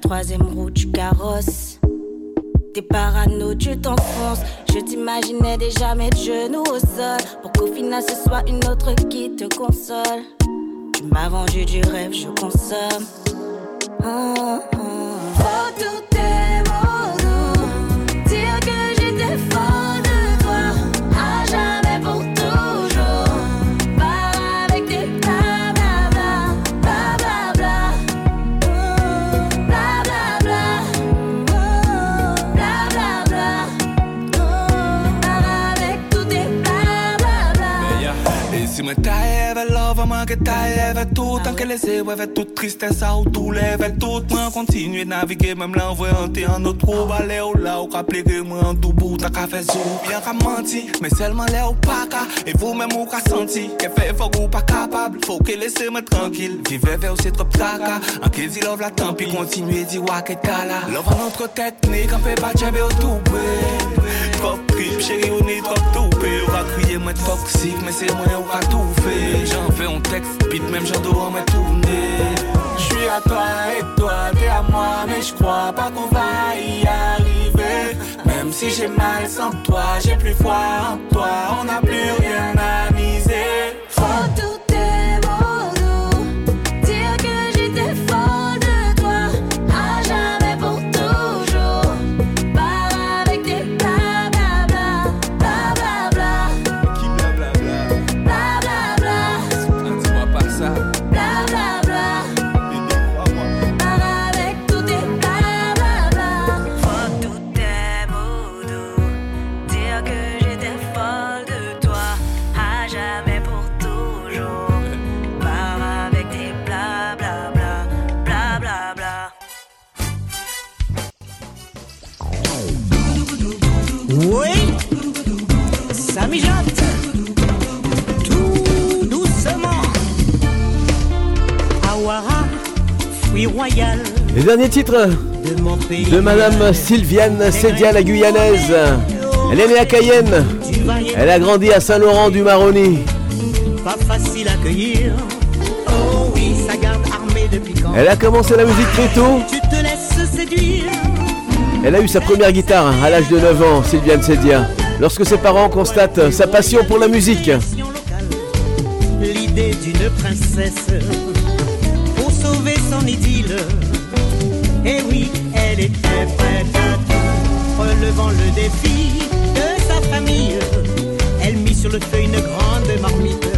Troisième roue du carrosse. T'es parano, tu t'enfonces. Je t'imaginais déjà mettre genoux au sol. Pour qu'au final ce soit une autre qui te console. Tu m'as vendu du rêve, je consomme. Lese we ve tout tristesse ou tout le ve tout Mwen kontinue navige, mem lan vwe ante an not trou Bale ou la ou ka plege mwen an dou bout ka fe zou Bien ka manti, men selman le ou pa ka E vou mem ou ka senti, ke fe fok ou pa kapable Fok ke lese mwen tranquille, vive ve ou se trop An ke di love la tampi, kontinue di wak et tala. Love an notre teknik, an fe pa tchebe ou toupe Trop trip, chéri ou ni trop toupe Ou ka kriye mwen toksik, men se mwen ou ka tout fe J'en fais un texte, beat même j'en dois tourner J'suis à toi et toi t'es à moi Mais j'crois pas qu'on va y arriver. Même si j'ai mal sans toi, j'ai plus foi en toi On n'a plus rien à derniers titres de Madame Sylviane Sédia, la Guyanaise. Elle est née à Cayenne. Elle a grandi à Saint-Laurent-du-Maroni. Pas facile à cueillir. Oh oui, ça garde armée depuis quand? Elle a commencé la musique très tôt. Tu te laisses séduire. Elle a eu sa première guitare à l'âge de 9 ans, Sylviane Sédia. Lorsque ses parents constatent sa passion pour la musique. L'idée d'une princesse pour sauver son idylle. Et oui, elle était prête à tout, relevant le défi de sa famille. Elle mit sur le feu une grande marmite,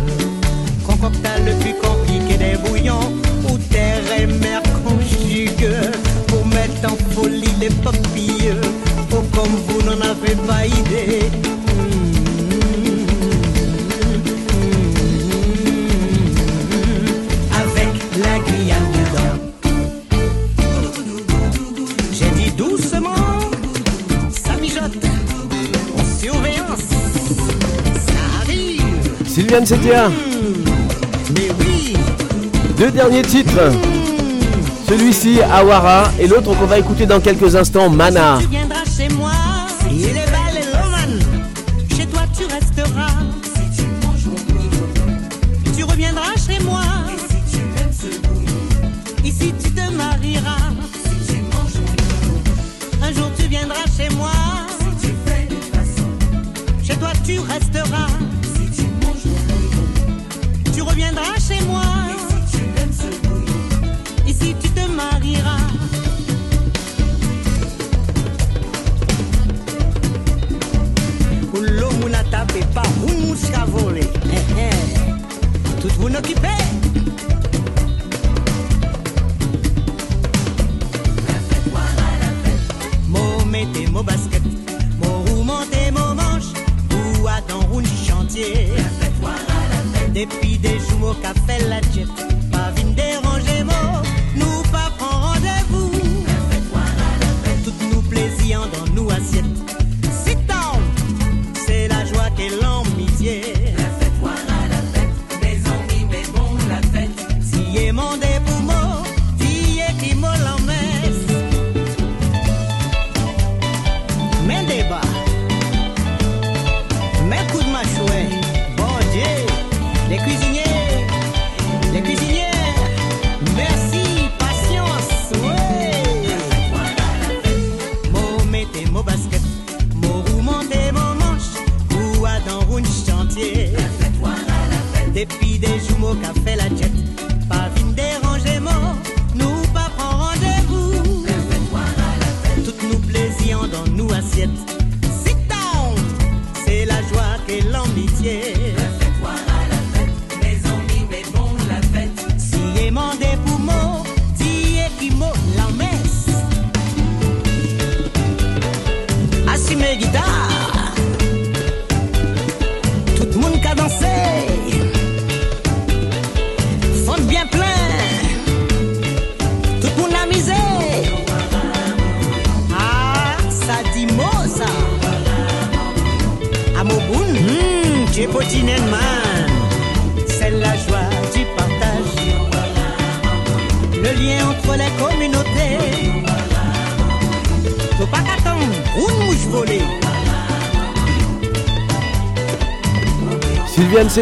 concocta le plus compliqué des bouillons, où terre et mer conjuguent pour mettre en folie les papilles. Oh, comme vous n'en avez pas idée. Oui, Deux derniers titres. Celui-ci, Awara, et l'autre qu'on va écouter dans quelques instants, Mana.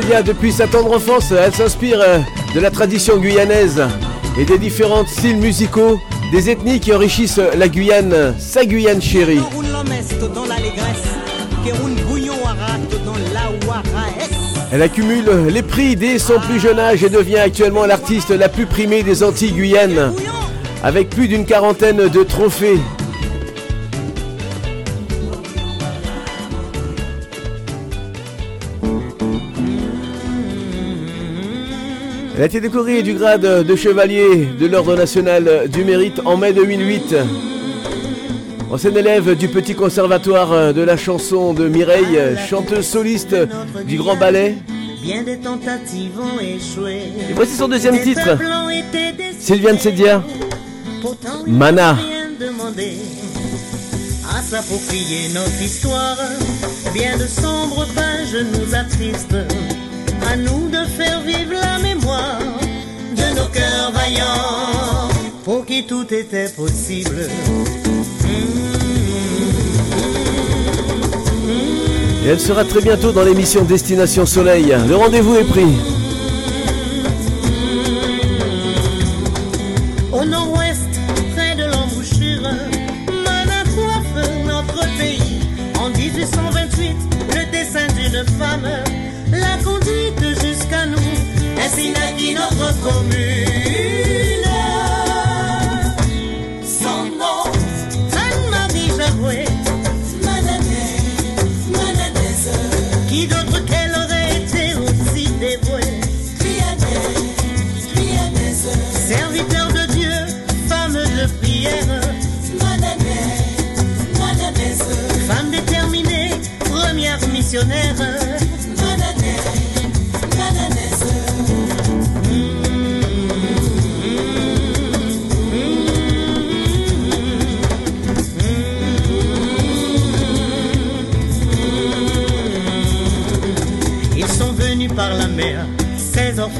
Célia, depuis sa tendre enfance, elle s'inspire euh, de la tradition guyanaise et des différents styles musicaux des ethnies qui enrichissent la Guyane, sa Guyane chérie. Elle accumule les prix dès son plus jeune âge et devient actuellement l'artiste la plus primée des Antilles Guyanes, avec plus d'une quarantaine de trophées. Elle a été décorée du grade de chevalier de l'Ordre national du mérite en mai 2008. Ancienne élève du petit conservatoire de la chanson de Mireille, chanteuse soliste du Grand Ballet. Bien des tentatives ont échoué. Et voici son deuxième titre. Sylviane Sedia, Mana. à s'approprier notre histoire. Bien de sombres pages nous attristent. À nous de faire vivre la vaillants pour qui tout était possible. Et elle sera très bientôt dans l'émission Destination Soleil. Le rendez-vous est pris. Au nord-ouest, près de l'embouchure, Mana coiffe notre pays. En 1828, le dessin d'une femme l'a conduite jusqu'à nous. Ainsi naquit notre commune.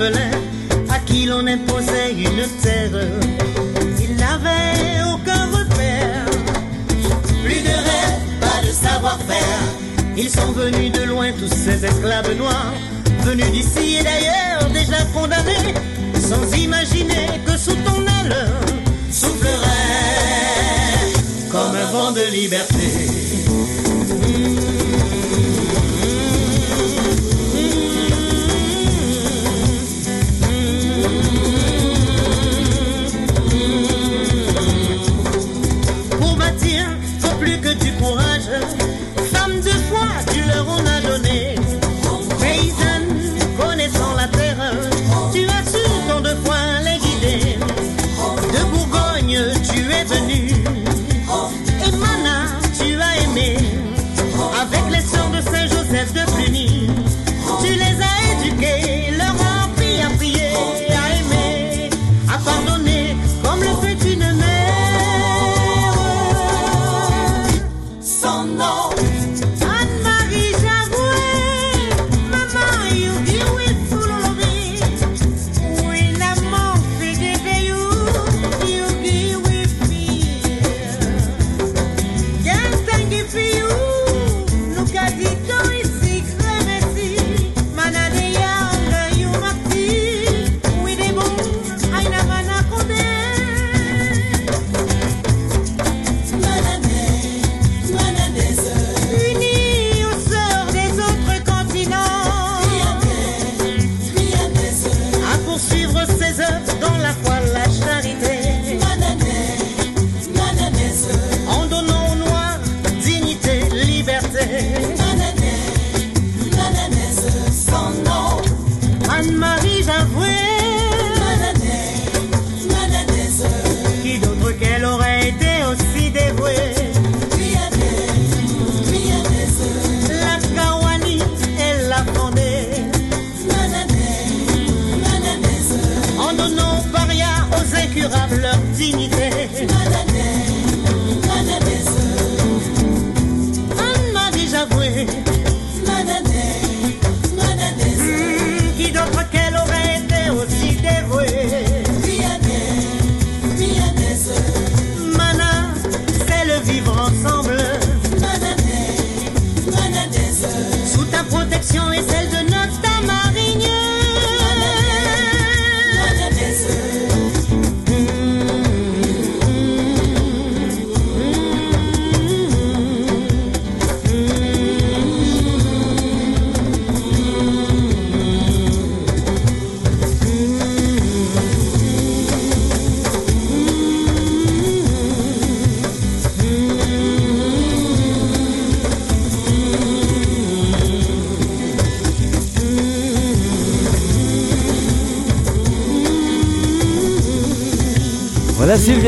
À qui l'on imposait une terre. Ils n'avaient aucun repère, plus de rêve, pas de savoir-faire. Ils sont venus de loin, tous ces esclaves noirs, venus d'ici et d'ailleurs, déjà condamnés, sans imaginer que sous ton aile soufflerait comme un vent de liberté.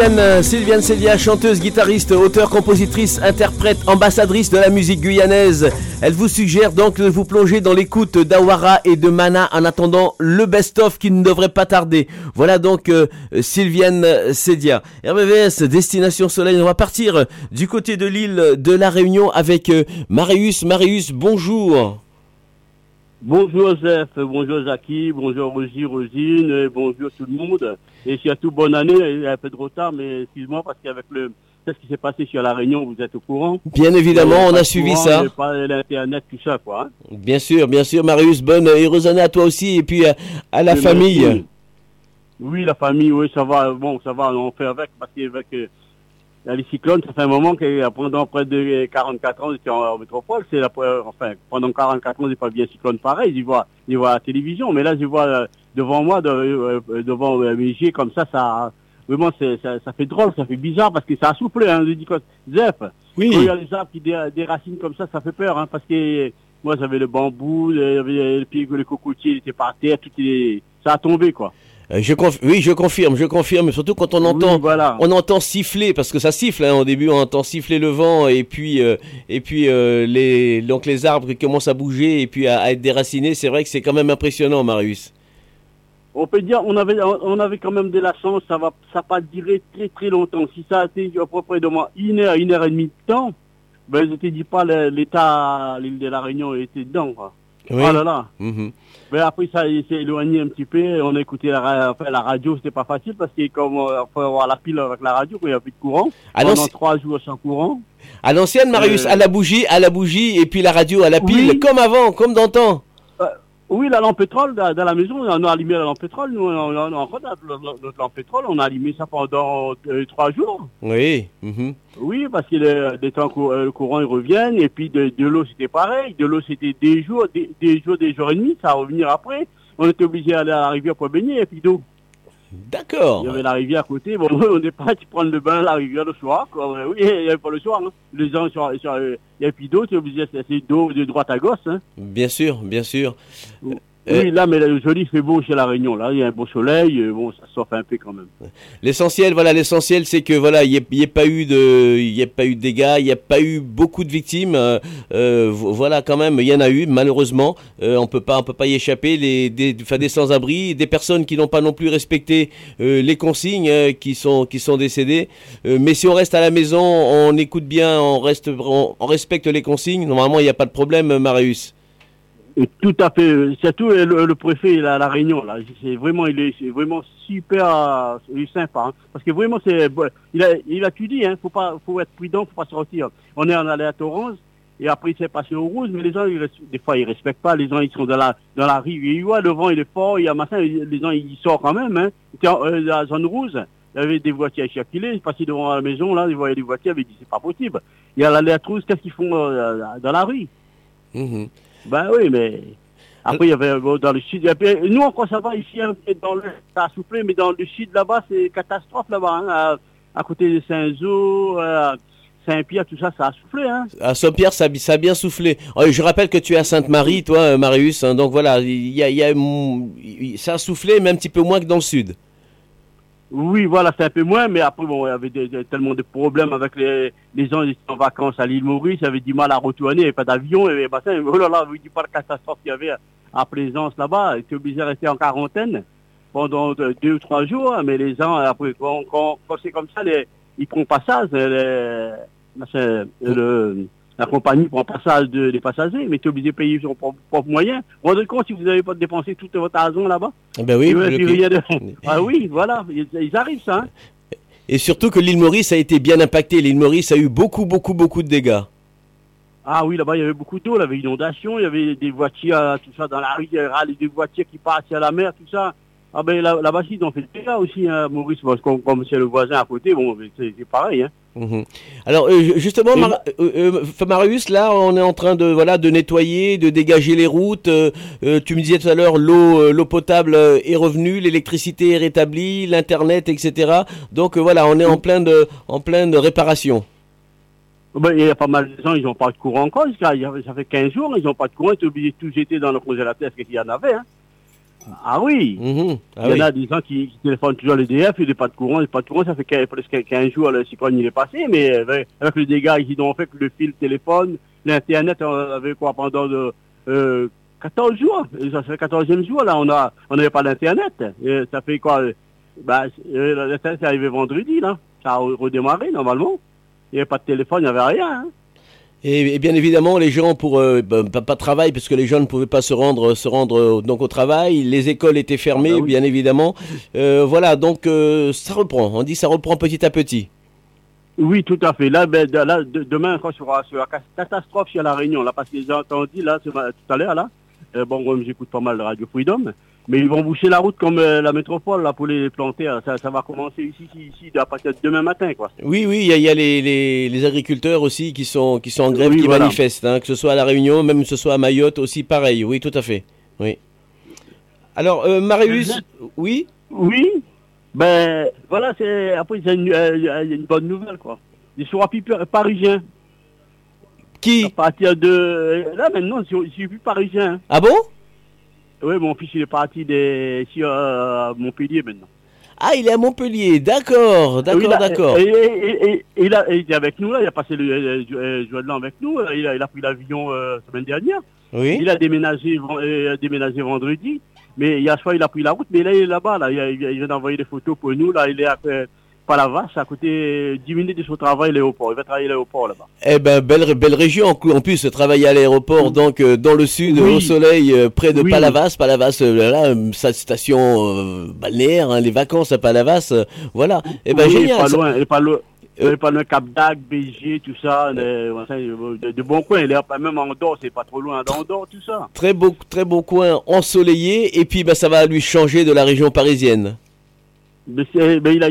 Sylviane, euh, Sylviane chanteuse, guitariste, auteure, compositrice, interprète, ambassadrice de la musique guyanaise. Elle vous suggère donc de vous plonger dans l'écoute d'Awara et de Mana en attendant le best-of qui ne devrait pas tarder. Voilà donc euh, Sylviane Cédia. RBVS, Destination Soleil, on va partir euh, du côté de l'île de la Réunion avec Marius. Marius, bonjour. Bonjour Joseph, bonjour Zaki, bonjour Rosie, Rosine, bonjour tout le monde. Et surtout bonne année, il y a un peu de retard, mais excuse-moi parce qu'avec le ce qui s'est passé sur la Réunion, vous êtes au courant? Bien évidemment, on a de suivi courant, ça. Pas l'internet, tout ça quoi. hein. Bien sûr, bien sûr, Marius, bonne heureuse année à toi aussi et puis à, à la Oui, famille. merci. Oui, la famille, oui, ça va, bon, ça va, on fait avec, parce qu'avec euh, les cyclones, ça fait un moment que euh, pendant près de 44 ans, j'étais en, en métropole, c'est la, première- enfin, pendant 44 ans, j'ai pas vu un cyclone pareil, j'y vois, vois à la télévision, mais là, je vois euh, devant moi, de- euh, devant euh, mes yeux, comme ça, ça, vraiment, ça, ça fait drôle, ça fait bizarre, parce que ça a soufflé, hein, je dis quoi, Zef, Oui. quand il y a les arbres qui dé- déracinent comme ça, ça fait peur, hein, parce que moi, j'avais le bambou, avait le pied, le cocotier, il était par terre, tout est, ça a tombé, quoi. Euh, je conf- oui, je confirme, je confirme. Surtout quand on entend, voilà. on entend siffler, parce que ça siffle. Hein, au début, on entend siffler le vent et puis, euh, et puis euh, les, donc les arbres qui commencent à bouger et puis à, à être déracinés. C'est vrai que c'est quand même impressionnant, Marius. On peut dire, on avait, on avait quand même de la chance, ça va, ça n'a pas duré très très longtemps. Si ça a été à peu près de moi une heure, une heure et demie de temps, ben je te dis pas l'état, l'île de la Réunion était dedans, quoi. Oui. Oh là là. Mais après ça, s'est éloigné un petit peu. On a écouté la, enfin, la radio, c'était pas facile parce que comme euh, faut avoir la pile avec la radio, il n'y a plus de courant. Ah Pendant trois jours sans courant. À l'ancienne, Marius, Euh, à la bougie, à la bougie et puis la radio à la pile, Oui. comme avant, comme d'antan. Oui, la lampe pétrole, dans, dans la maison, on a allumé la lampe pétrole. Nous, on a, on a encore notre, lampe pétrole, on a allumé ça pendant euh, trois jours. Oui. mhm. Oui, parce que le, des temps cou- euh, le courant, ils reviennent. Et puis de, de l'eau, c'était pareil. De l'eau, c'était des jours, des, des jours, des jours et demi. Ça va revenir après. On était obligé d'aller à la rivière pour baigner. Et puis d'eau. D'accord. Il y avait la rivière à côté. Bon, on n'est pas tu prendre le bain à la rivière le soir. Quoi. Oui, il n'y avait pas le soir. Hein. Les gens, sur, sur, euh, il y a puis d'eau, tu es obligé de d'eau de droite à gauche. Hein. Bien sûr, bien sûr. Oui, là, mais le joli, il fait beau chez la Réunion. Là, il y a un beau soleil. euh, Bon, ça s'offre un peu quand même. L'essentiel, voilà, l'essentiel, c'est que voilà, il n'y ait, y ait pas eu de, il y ait pas eu de dégâts, il n'y a pas eu beaucoup de victimes. euh, euh, vo- voilà, quand même, il y en a eu, malheureusement. Euh, on peut pas, on peut pas y échapper. Les, des, enfin, des sans-abri, des personnes qui n'ont pas non plus respecté euh, les consignes, euh, qui sont, qui sont décédées. Euh, mais si on reste à la maison, on écoute bien, on reste, on, on respecte les consignes. Normalement, il n'y a pas de problème, Marius. Et tout à fait. euh, Surtout euh, le, le préfet à la Réunion là, c'est vraiment il est, vraiment super, euh, il est sympa. hein. parce que vraiment c'est, il a, il a tout dit. Hein, faut pas, faut être prudent, faut pas sortir. On est en allé à et après il s'est passé au rouge, mais les gens ils des fois ils respectent pas. Les gens ils sont dans la dans la rue, ils voient le vent il est fort, il y a machin, les gens ils sortent quand même. Hein. La zone rouge. Il y avait des voitures circulaient, ils passaient devant la maison, là, ils voyaient des voitures, ils disaient c'est pas possible. Il y a l'alerte rouge, qu'est-ce qu'ils font dans la rue? Mhm. Ben oui, mais après, il y avait dans le sud. puis, nous, encore ça va ici, peu dans le, ça a soufflé, mais dans le sud là-bas, c'est catastrophe là-bas. hein, à, côté de Saint-Zo, euh, Saint-Pierre, tout ça, ça a soufflé. Hein. À Saint-Pierre, ça, ça a bien soufflé. Oh, je rappelle que tu es à Sainte-Marie, toi, euh, Marius. hein, donc voilà, il y y a, ça a soufflé, mais un petit peu moins que dans le sud. Oui, voilà, c'est un peu moins, mais après, bon, il y avait tellement de problèmes avec les, les gens qui étaient en vacances à l'île Maurice, ils avaient du mal à retourner, il n'y avait pas d'avion, et bah, ça, oh là là, vous dites pas la catastrophe qu'il y avait à, Plaisance là-bas, ils étaient obligés de rester en quarantaine pendant deux, ou trois jours, mais les gens, après, quand, quand, quand c'est comme ça, les, ils prennent passage, les, machin, le, la compagnie prend passage de- des passagers, mais tu es obligé de payer son propre, propre moyen. Vous vous rendez compte si vous n'avez pas dépensé tout votre argent là-bas? Eh ben oui, puis de- Ah oui, voilà, ils, ils arrivent ça. hein. Et surtout que l'île Maurice a été bien impactée. L'île Maurice a eu beaucoup, beaucoup, beaucoup de dégâts. Ah oui, là-bas, il y avait beaucoup d'eau, il y avait inondation, il y avait des voitures, tout ça, dans la rivière, ah, des voitures qui partent à la mer, tout ça. Ah ben là- là-bas, ils ont fait dégâts aussi, hein, Maurice, parce que comme c'est le voisin à côté, bon, c'est pareil. Hein. Mhm. Alors euh, ju- justement, Mar- euh, euh, Marius, là, on est en train de voilà de nettoyer, de dégager les routes. euh, tu me disais tout à l'heure, l'eau, l'eau potable est revenue, l'électricité est rétablie, l'internet, etc. Donc voilà, on est en plein de en plein de réparation. Ben, il y a pas mal de gens, ils n'ont pas de courant encore, ça fait 15 jours, ils n'ont pas de courant, ils étaient obligés de tout jeter dans le congélateur, parce qu'il y en avait. Hein. Ah oui Ah Il y en a des gens qui, qui téléphonent toujours à l'EDF, il n'y a pas de courant, il n'y a pas de courant, ça fait presque 15 jours, le cyclone il est passé, mais avec, avec le dégât qu'ils ont fait, que le fil téléphone, l'Internet, on avait quoi pendant de, euh, 14 jours, ça fait 14e jour, là, on n'avait pas d'Internet. Et Ça fait quoi bah, euh, L'Internet est arrivé vendredi, là, ça a redémarré normalement. Il n'y avait pas de téléphone, il n'y avait rien. hein. Et, et bien évidemment, les gens pour euh, bah, pas, pas de travail, parce que les gens ne pouvaient pas se rendre, se rendre euh, donc au travail. Les écoles étaient fermées, Ah bah oui. bien évidemment. Euh, voilà, donc euh, ça reprend. On dit ça reprend petit à petit. Oui, tout à fait. Là, ben, là de- demain, quand sur, sur la catastrophe sur la Réunion, là, parce que j'ai entendu là, ma- tout à l'heure, là, euh, bon, moi, j'écoute pas mal de Radio Freedom, mais ils vont boucher la route comme euh, la métropole là pour les planter. hein. Ça, ça va commencer ici, ici, ici, à partir de demain matin, quoi. Oui, oui, il y a, il y a les, les- les agriculteurs aussi qui sont, qui sont en grève, Oui, qui voilà. manifestent, hein, que ce soit à La Réunion, même que ce soit à Mayotte aussi, pareil. Oui, tout à fait. Oui. Alors, euh, Marius, oui? Oui. Ben, voilà, c'est après c'est une, euh, une bonne nouvelle, quoi. Des soirées parisiens. Qui À partir de là maintenant, je suis plus parisien. hein. Ah bon? Oui, mon fils il est parti des sur euh, Montpellier maintenant. Ah, il est à Montpellier, d'accord, d'accord, il a- d'accord. Et, et- et- et il, a, il était avec nous, là, il a passé le jour de l'an avec nous, euh, il a, il a pris l'avion euh, semaine dernière. Oui. Il a déménagé, euh, déménagé vendredi, mais hier soir il a pris la route, mais là il est là-bas, là, il, a- il vient d'envoyer des photos pour nous, là il est à euh, Palavas, à côté, euh, 10 minutes de son travail, l'aéroport, il va travailler à l'aéroport là-bas. Eh ben, belle, belle région. En plus, travailler à l'aéroport, donc euh, dans le sud, Oui. au soleil, euh, près de Oui. Palavas. Palavas, euh, là, euh, sa station euh, balnéaire, hein, les vacances à Palavas. euh, voilà. Eh ben, Oui, génial. Pas ça- loin, est pas loin. Est pas loin Cap BG, tout ça, euh, ça, euh, de, de bons coins. Il est pas- même Andorre, c'est pas trop loin d'Andorre, tout ça. Très beau, très beau coin ensoleillé. Et puis, bah, ça va lui changer de la région parisienne. Mais, c'est- mais il a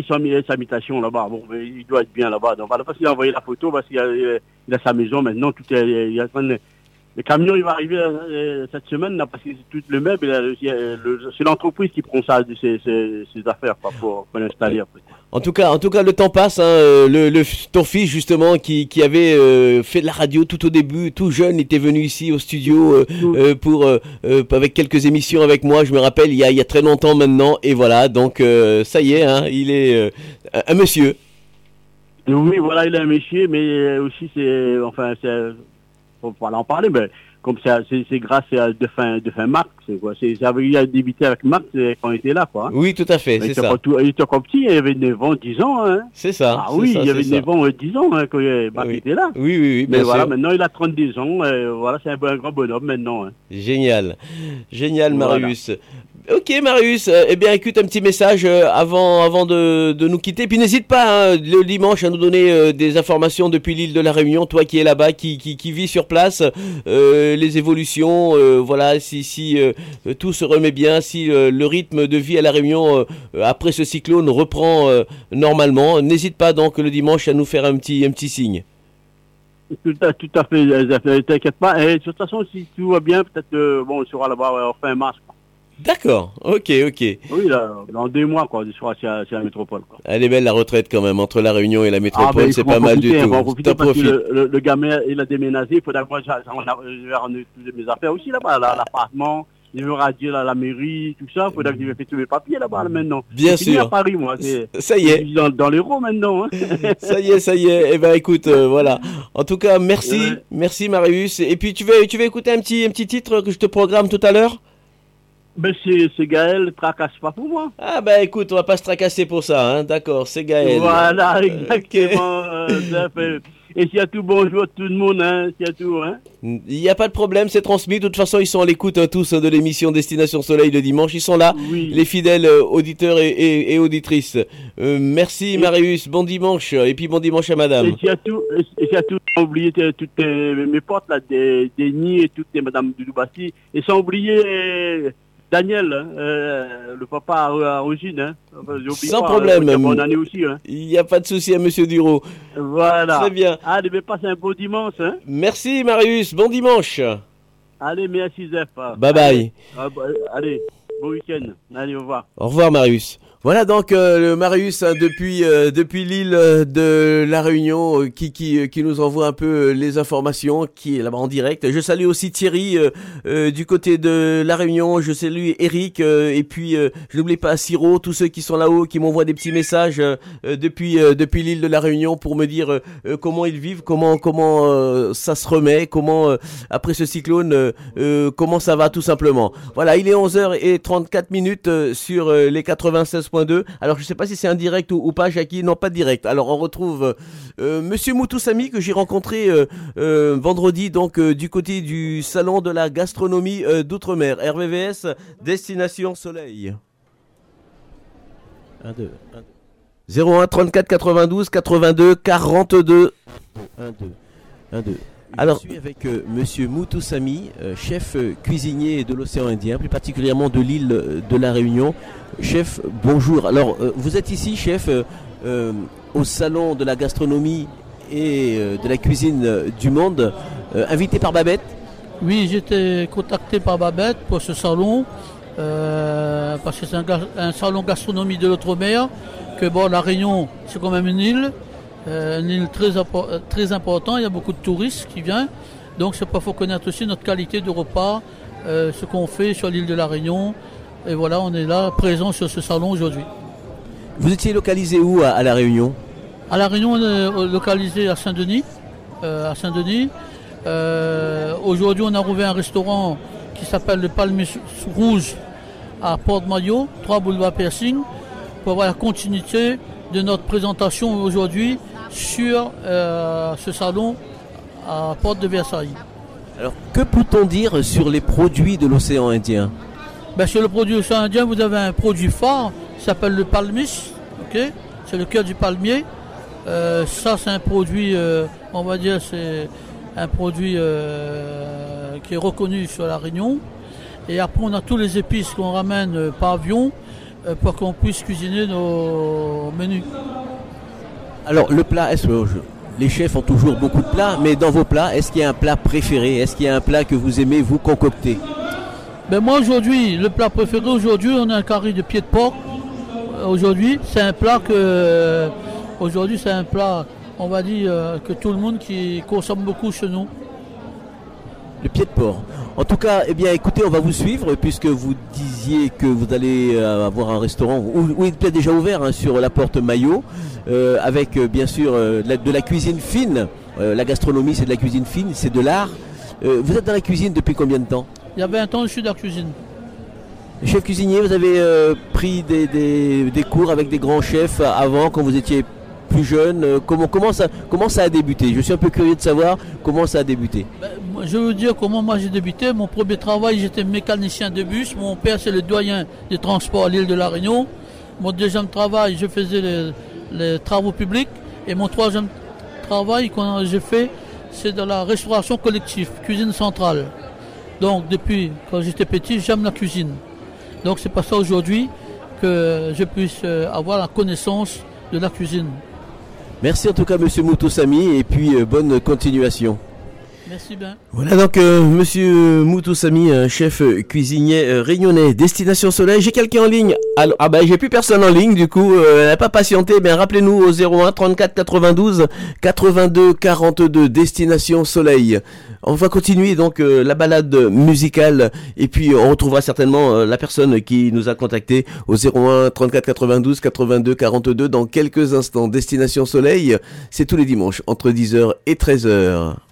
sa habitation là-bas. Bon, il doit être bien là-bas. Donc, voilà, parce qu'il a envoyé la photo, parce qu'il a, il a sa maison maintenant. Tout est, le camion, il va arriver euh, cette semaine, là, parce que c'est tout le meuble. le- C'est l'entreprise qui prend ça, ses, ses- ses affaires pour, pour l'installer après. En tout cas, en tout cas, le temps passe. hein, euh, le, ton fils justement, qui, qui avait euh, fait de la radio tout au début, tout jeune, était venu ici au studio euh, euh, pour avec quelques émissions avec moi. Je me rappelle, il y a, il y a très longtemps maintenant. Et voilà, donc ça y est, hein, il est un- monsieur. Oui, voilà, il a un métier, mais aussi, c'est. Enfin, c'est. Faut pas en parler, mais comme ça, c'est grâce à de fin, de fin Marc. C'est quoi avait- Il a débuté avec Marc c'est quand il était là, quoi. Oui, tout à fait, Il c'est ça. tout- il était encore petit, il avait 9 ans, 10 ans. Hein. C'est ça. Ah oui, ça, il avait c'est ça. 9 ans, euh, 10 ans hein, quand euh, Marc était là. Oui, oui, oui, Mais voilà, sûr. maintenant il a 32 ans, euh, voilà, c'est un, un grand bonhomme maintenant. hein. Génial, génial, Voilà. Ok, Marius. euh, eh bien, écoute un petit message euh, avant, avant de, de nous quitter. Puis n'hésite pas hein, le dimanche à nous donner euh, des informations depuis l'île de la Réunion, toi qui es là-bas, qui, qui, vis sur place, les évolutions, voilà, si, si tout se remet bien, si le rythme de vie à la Réunion après ce cyclone reprend normalement. N'hésite pas donc le dimanche à nous faire un petit, un petit signe. Tout à, tout à fait, t'inquiète pas. Et de toute façon, si tout va bien, peut-être bon, on sera là-bas en fin mars. D'accord, ok, ok. Oui, là, dans deux mois, quoi, on sera chez, la métropole. Quoi. Elle est belle la retraite quand même, entre la Réunion et la Ah, métropole, ben, c'est pas mal du tout. profiter parce que le, le- le gamin, il a déménagé, il faudra que je vais ramener toutes mes affaires aussi là-bas, là, l'appartement, je vais radier la mairie, tout ça, il faudra que je vais faire tous mes papiers là-bas là, maintenant. Bien C'est fini sûr. à Paris, moi. Ça y est. je Dans, dans l'euro maintenant. Hein. Ça y est, ça y est. Eh ben écoute, euh, voilà. En tout cas, merci, Ouais. merci Marius. Et puis tu vas, tu vas écouter un petit, un petit titre que je te programme tout à l'heure? Ben, c'est Gaël, tracasse pas pour moi. Ah bah écoute, on va pas se tracasser pour ça, hein. D'accord, c'est Gaël. Voilà, exactement. euh, ça fait- Et s'il y a tout bonjour tout le monde, hein, s'il y a tout, hein. Il n'y a pas de problème, c'est transmis. De toute façon, ils sont à l'écoute hein, tous hein, de l'émission Destination Soleil le dimanche. Ils sont là, les fidèles euh, auditeurs et, et- et auditrices. Euh, merci Marius, bon dimanche. Et puis bon dimanche à madame. Et s'il y a tout, et s'il y a tout, sans oublier toutes tes- mes potes, là, des, des nids et toutes les Madame Doudou. Et sans oublier euh, Daniel, hein, euh, le papa à, Rosine, hein. Enfin, Sans pas, problème. euh, bonne année aussi, hein. Il n'y a pas de souci à Monsieur Duro. Voilà. Très bien. Allez, mais passe un beau dimanche, hein. Merci Marius, bon dimanche. Allez, merci Zef. Bye bye. Allez, ah, bah, allez, bon week-end. Allez, au revoir. Au revoir Marius. Voilà donc euh, le Marius hein, depuis euh, depuis l'île euh, de la Réunion euh, qui, qui, euh, qui nous envoie un peu les informations qui est là-bas en direct. Je salue aussi Thierry du côté de la Réunion, je salue Eric et puis je n'oublie pas Siro, tous ceux qui sont là-haut qui m'envoient des petits messages depuis depuis l'île de la Réunion pour me dire comment ils vivent, comment comment ça se remet, comment après ce cyclone comment ça va tout simplement. Voilà, il est 11h34 minutes sur les 96 alors je sais pas si c'est un direct ou, ou, pas, Jackie. Non, pas direct. Alors on retrouve euh, Monsieur Moutoussami que j'ai rencontré euh, vendredi donc du côté du salon de la gastronomie d'outre-mer, RVVS Destination Soleil. 1 2 1 2 01 34 92 82 42 1 2 1 2 alors, je suis avec euh, Monsieur Moutoussami, euh, chef euh, cuisinier de l'océan Indien, plus particulièrement de l'île euh, de la Réunion. Chef, bonjour. Alors, euh, vous êtes ici, chef, au salon de la gastronomie et de la cuisine du monde, invité par Babette. Oui, j'étais contacté par Babette pour ce salon, euh, parce que c'est un, un salon gastronomie de l'outre-mer, que bon, la Réunion, c'est quand même une île, une île très, euh, très importante, il y a beaucoup de touristes qui viennent, donc c'est pas faut connaître aussi notre qualité de repas, euh, ce qu'on fait sur l'île de la Réunion, et voilà, on est là, présent sur ce salon aujourd'hui. Vous étiez localisé où à, à la Réunion? À La Réunion, on est euh, localisé à Saint-Denis. euh, à Saint-Denis. Euh, Aujourd'hui, on a rouvert un restaurant qui s'appelle le Palmier Rouge à Porte-Maillot, 3 boulevard Persing, pour avoir la continuité de notre présentation aujourd'hui sur euh, ce salon à Porte de Versailles. Alors, que peut-on dire sur les produits de l'océan Indien? Ben, sur le produit océan Indien, vous avez un produit phare qui s'appelle le palmis. ok? C'est le cœur du palmier. Euh, ça, c'est un produit, euh, on va dire, c'est un produit qui est reconnu sur la Réunion. Et après, on a tous les épices qu'on ramène par avion pour qu'on puisse cuisiner nos menus. Alors, le plat, est-ce que les chefs ont toujours beaucoup de plats, mais dans vos plats, est-ce qu'il y a un plat préféré? Est-ce qu'il y a un plat que vous aimez vous concocter? Ben moi aujourd'hui, le plat préféré aujourd'hui, on a un carré de pied de porc. Euh, Aujourd'hui, c'est un plat que euh, aujourd'hui c'est un plat, on va dire euh, que tout le monde qui consomme beaucoup chez nous. Le pied de porc. En tout cas, eh bien, écoutez, on va vous suivre puisque vous disiez que vous allez euh, avoir un restaurant où, où il est déjà ouvert hein, sur la porte Maillot, euh, avec euh, bien sûr euh, de la- de la cuisine fine. Euh, la gastronomie, c'est de la cuisine fine, c'est de l'art. Vous êtes dans la cuisine depuis combien de temps? Il y a 20 ans, je suis dans la cuisine. Chef cuisinier, vous avez pris des, des- des cours avec des grands chefs avant, quand vous étiez plus jeune. Euh, comment, ça, a débuté? Je suis un peu curieux de savoir comment ça a débuté. Moi, Je veux dire comment moi j'ai débuté. Mon premier travail, j'étais mécanicien de bus. Mon père, c'est le doyen des transports à l'île de la Réunion. Mon deuxième travail, je faisais les, travaux publics. Et mon troisième travail que j'ai fait, c'est dans la restauration collective, cuisine centrale. Donc depuis quand j'étais petit, j'aime la cuisine. Donc c'est pas ça aujourd'hui que je puisse euh, avoir la connaissance de la cuisine. Merci en tout cas, monsieur Moutoussami, et puis euh, bonne continuation. Merci bien. Voilà donc euh, monsieur Moutoussami, chef cuisinier euh, réunionnais, Destination Soleil. J'ai quelqu'un en ligne. Alors, ah bah j'ai plus personne en ligne du coup, euh, elle n'a pas patienté. Ben rappelez-nous au 01 34 92 82 42 Destination Soleil. On va continuer donc euh, la balade musicale et puis on retrouvera certainement la personne qui nous a contacté au 01 34 92 82 42 dans quelques instants. Destination Soleil, c'est tous les dimanches entre 10h et 13h.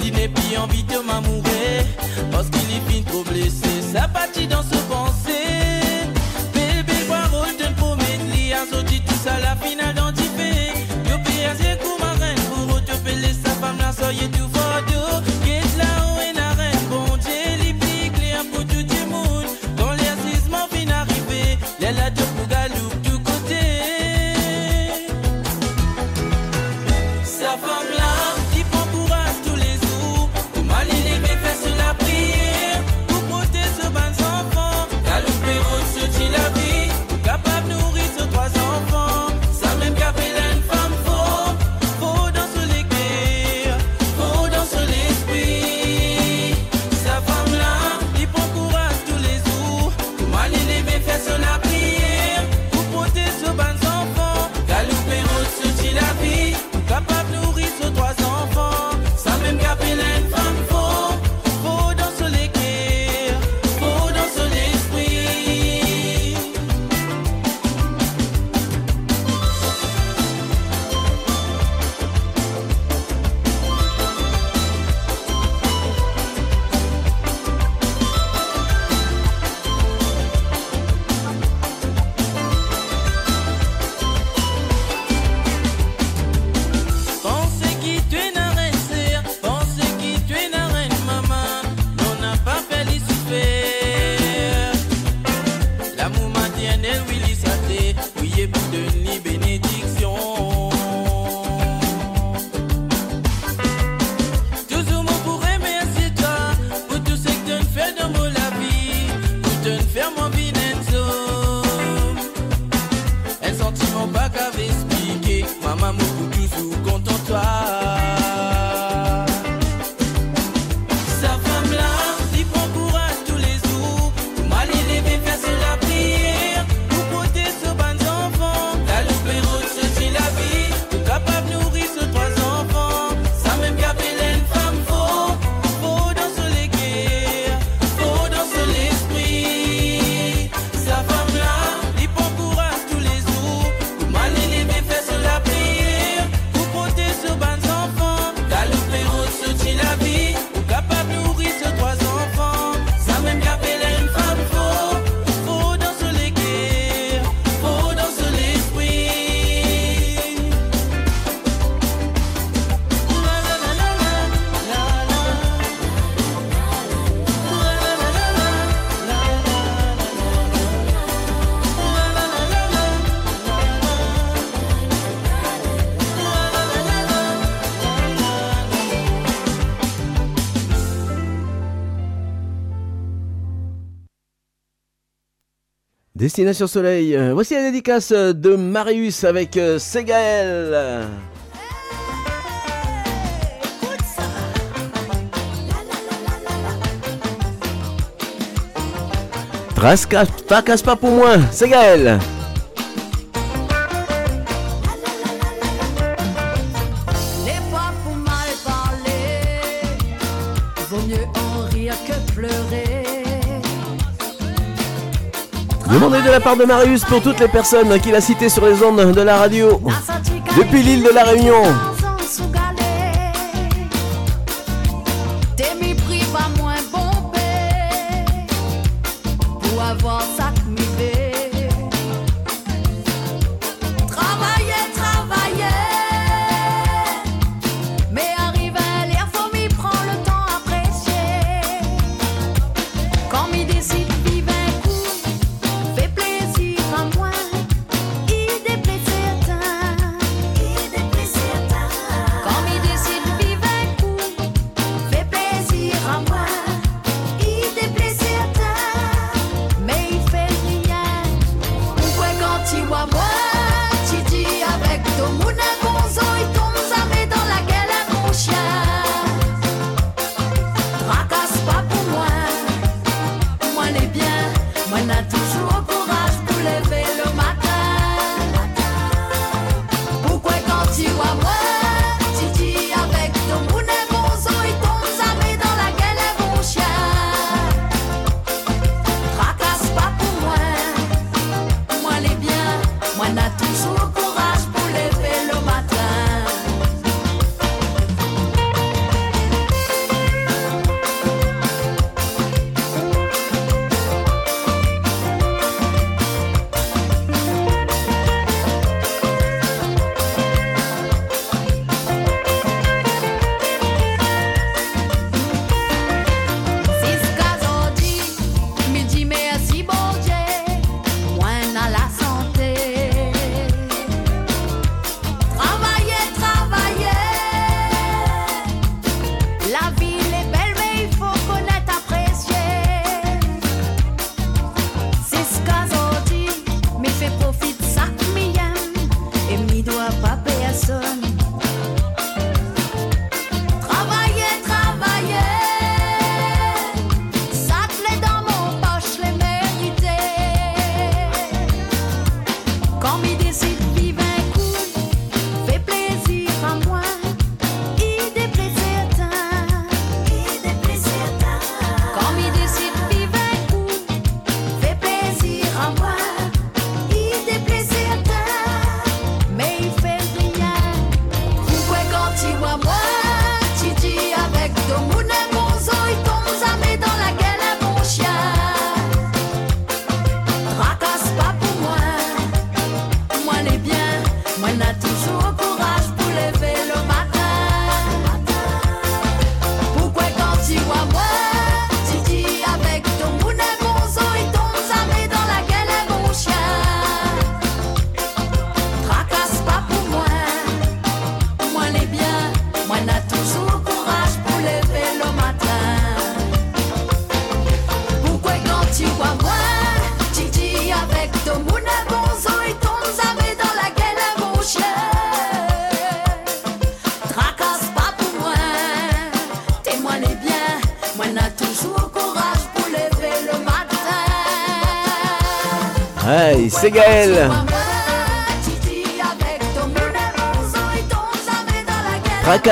Il n'est plus envie de m'amourer. Parce qu'il est fin trop blessé. Ça partit dans ce Destination Soleil, euh, voici la dédicace de Marius avec euh, Ségaël. Trace, tracasse pas pour moi, c'est la part de Marius pour toutes les personnes qu'il a citées sur les ondes de la radio depuis l'île de la Réunion.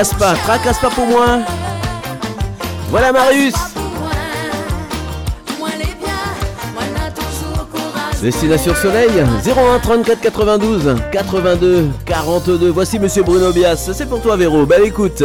tracasse pas, tracasse pas pour moi. Voilà Marius. Destination Soleil 01 34 92 82 42. Voici Monsieur Bruno Bias. C'est pour toi Véro. Belle écoute.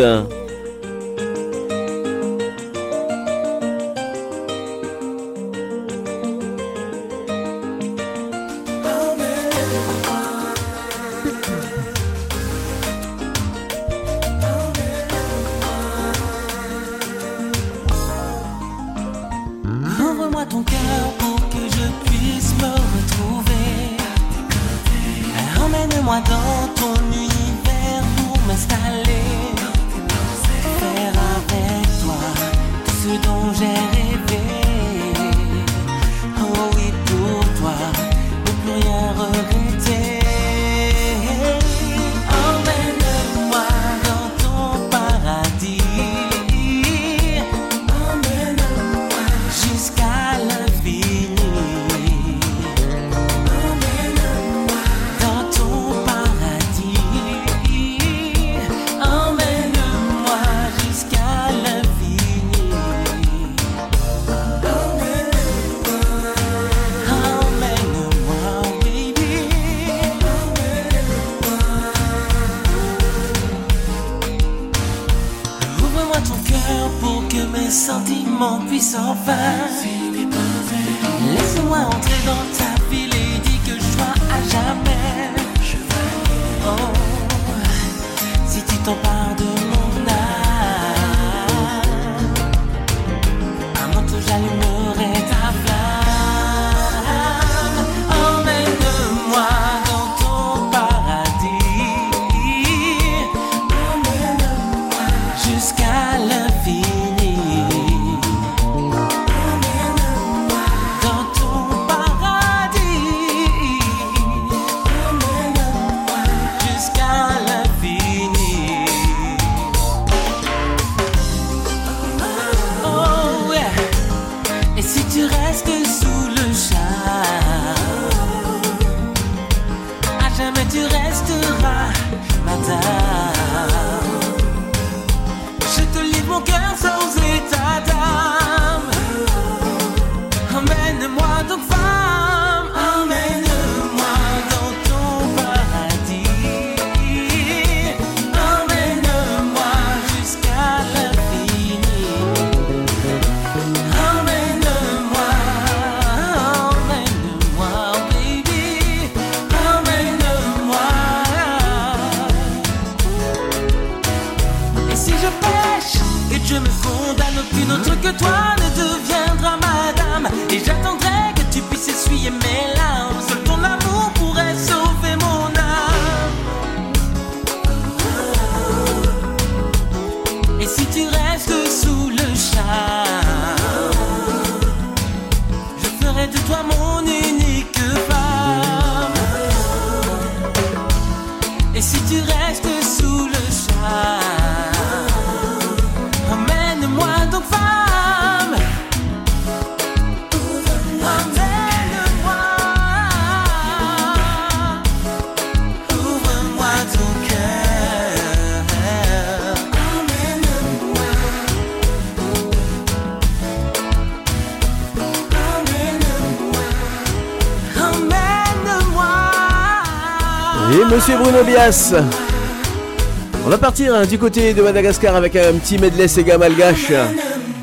On va partir hein, du côté de Madagascar avec un petit medley Sega malgache.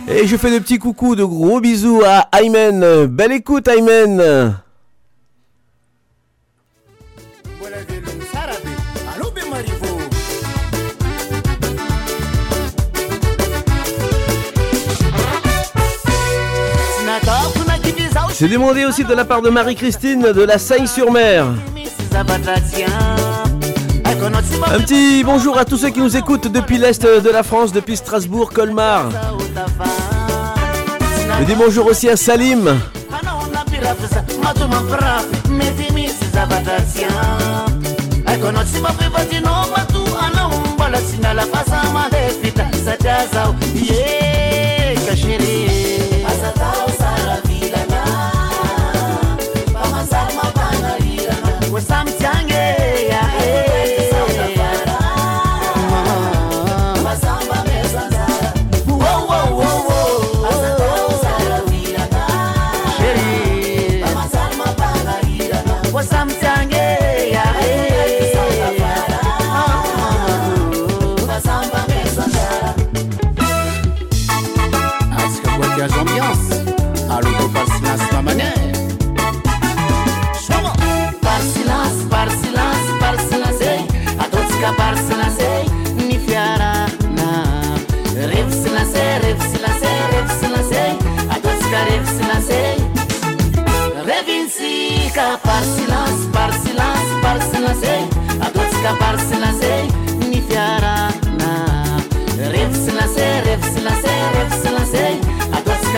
Et je fais de petits coucou, de gros bisous à Aymen. Belle écoute Aymen. C'est demandé aussi de la part de Marie-Christine de la Seine-sur-Mer. Un petit bonjour à tous ceux qui nous écoutent depuis l'Est de la France, depuis Strasbourg, Colmar. Je dis bonjour aussi à Salim.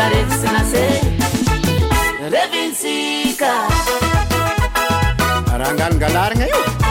revisinase revinsika. Raha anganongalarigna io.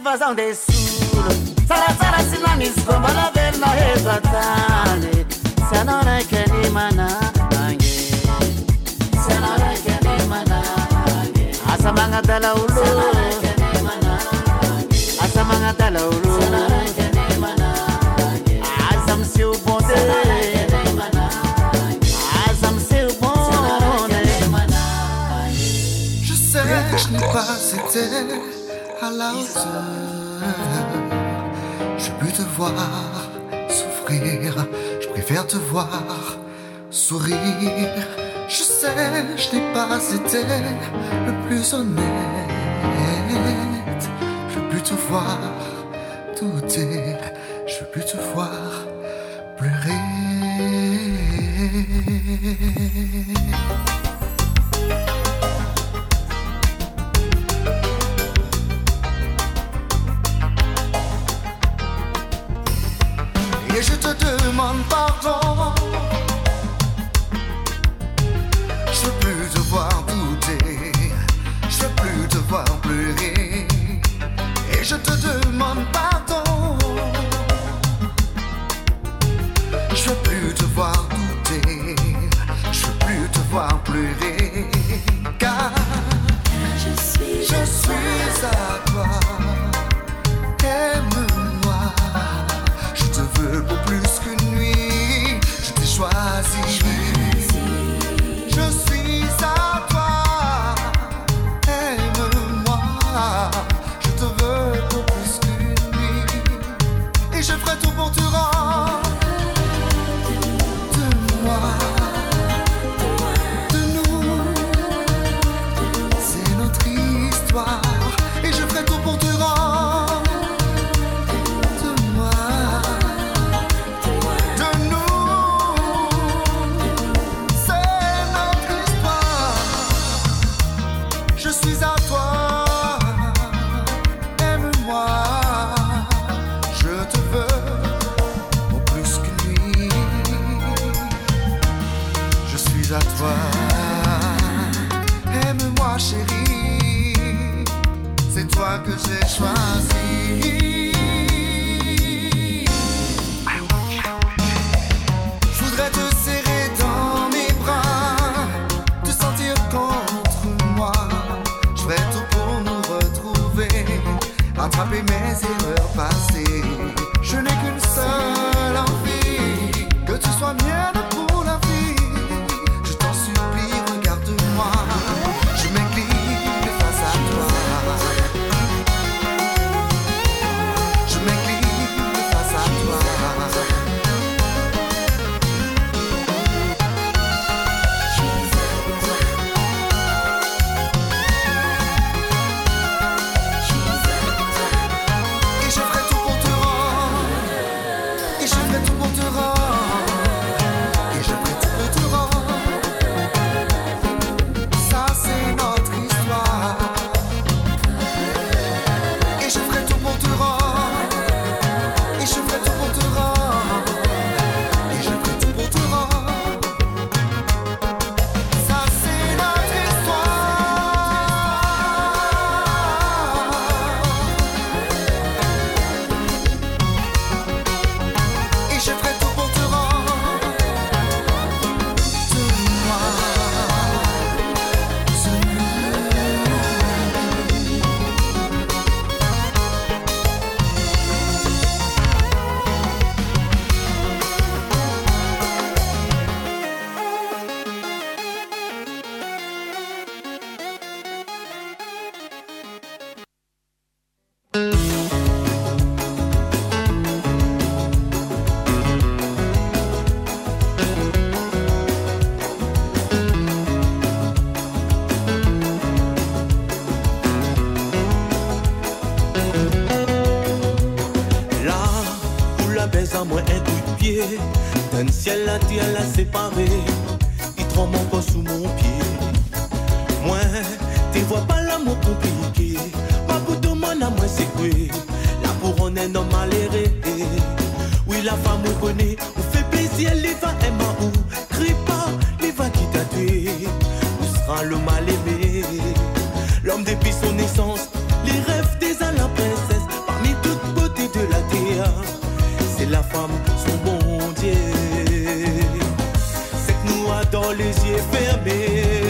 vazar um desse. Même si elle a dit, elle a séparé, il te mon corps sous mon pied. Moi, t'es vois pas l'amour compliqué. Ma bout de mon amour, c'est quoi? Là pour on est homme maléré. Oui, la femme me connaît, on fait plaisir, elle va aimer ou crie pas, les va qui t'a tué. Où sera le mal aimé? L'homme depuis son naissance, les rêves des la princesse, parmi toutes beautés de la terre, c'est la femme, son bon Dieu les yeux fermés.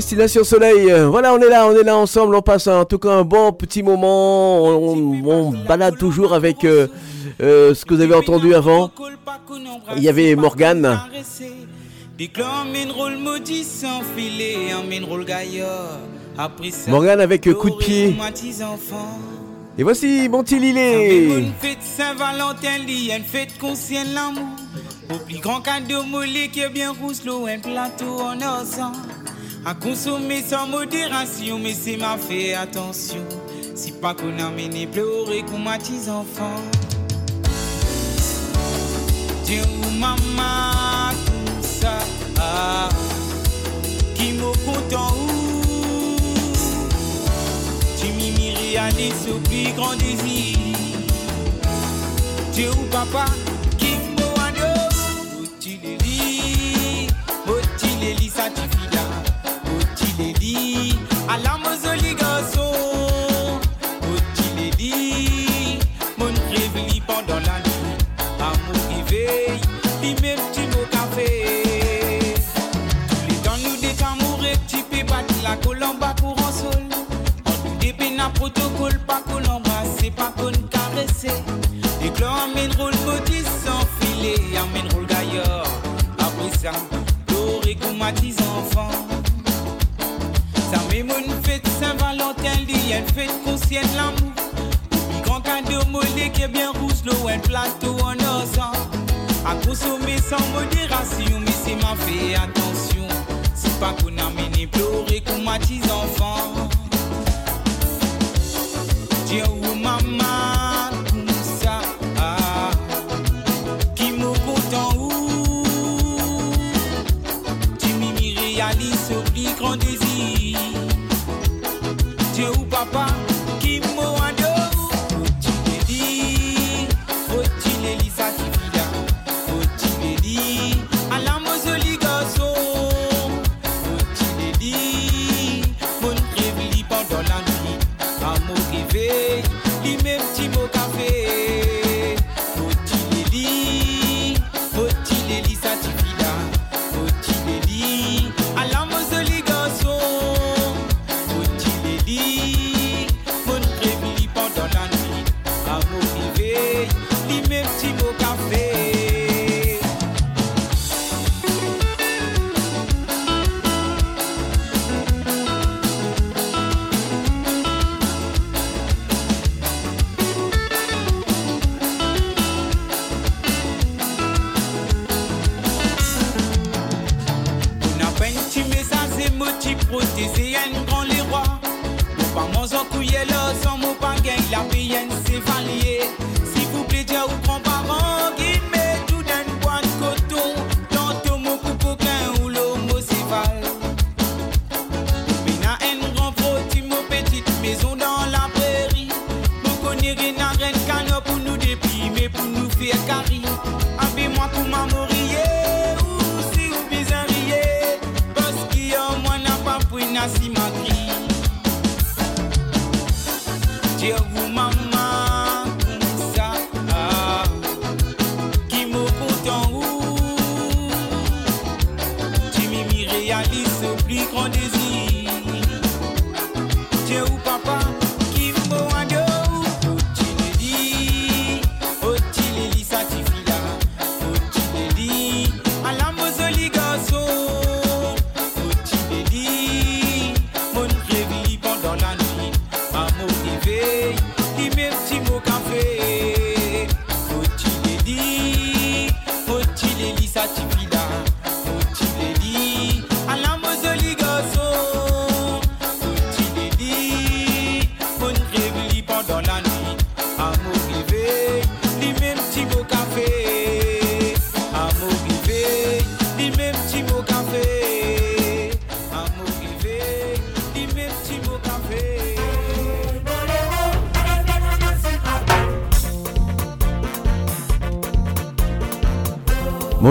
Destination Soleil, voilà, on est là, on est là ensemble, on passe en tout cas un bon petit moment, on, balade toujours avec euh, euh, ce que vous avez entendu avant. Il y avait Morgane. Morgane avec euh, coup de pied. Et voici Monty Lillet. Au plus grand cadeau qui est bien l'eau, un plateau en. A consommer sans modération, mais c'est ma fait attention. Si pas qu'on a mené pleurer comme à tes enfants. Dieu maman, tout ça. Ah. Qui m'a content Tu m'y à des plus grand désir. Dieu papa.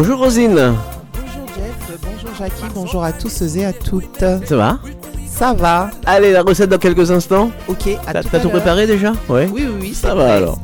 Bonjour Rosine. Bonjour Jeff, bonjour Jackie, bonjour à tous et à toutes. Ça va Ça va. Allez, la recette dans quelques instants. Ok, à T'as tout, tout préparé déjà? Ouais. Oui, oui, oui. Ça va alors.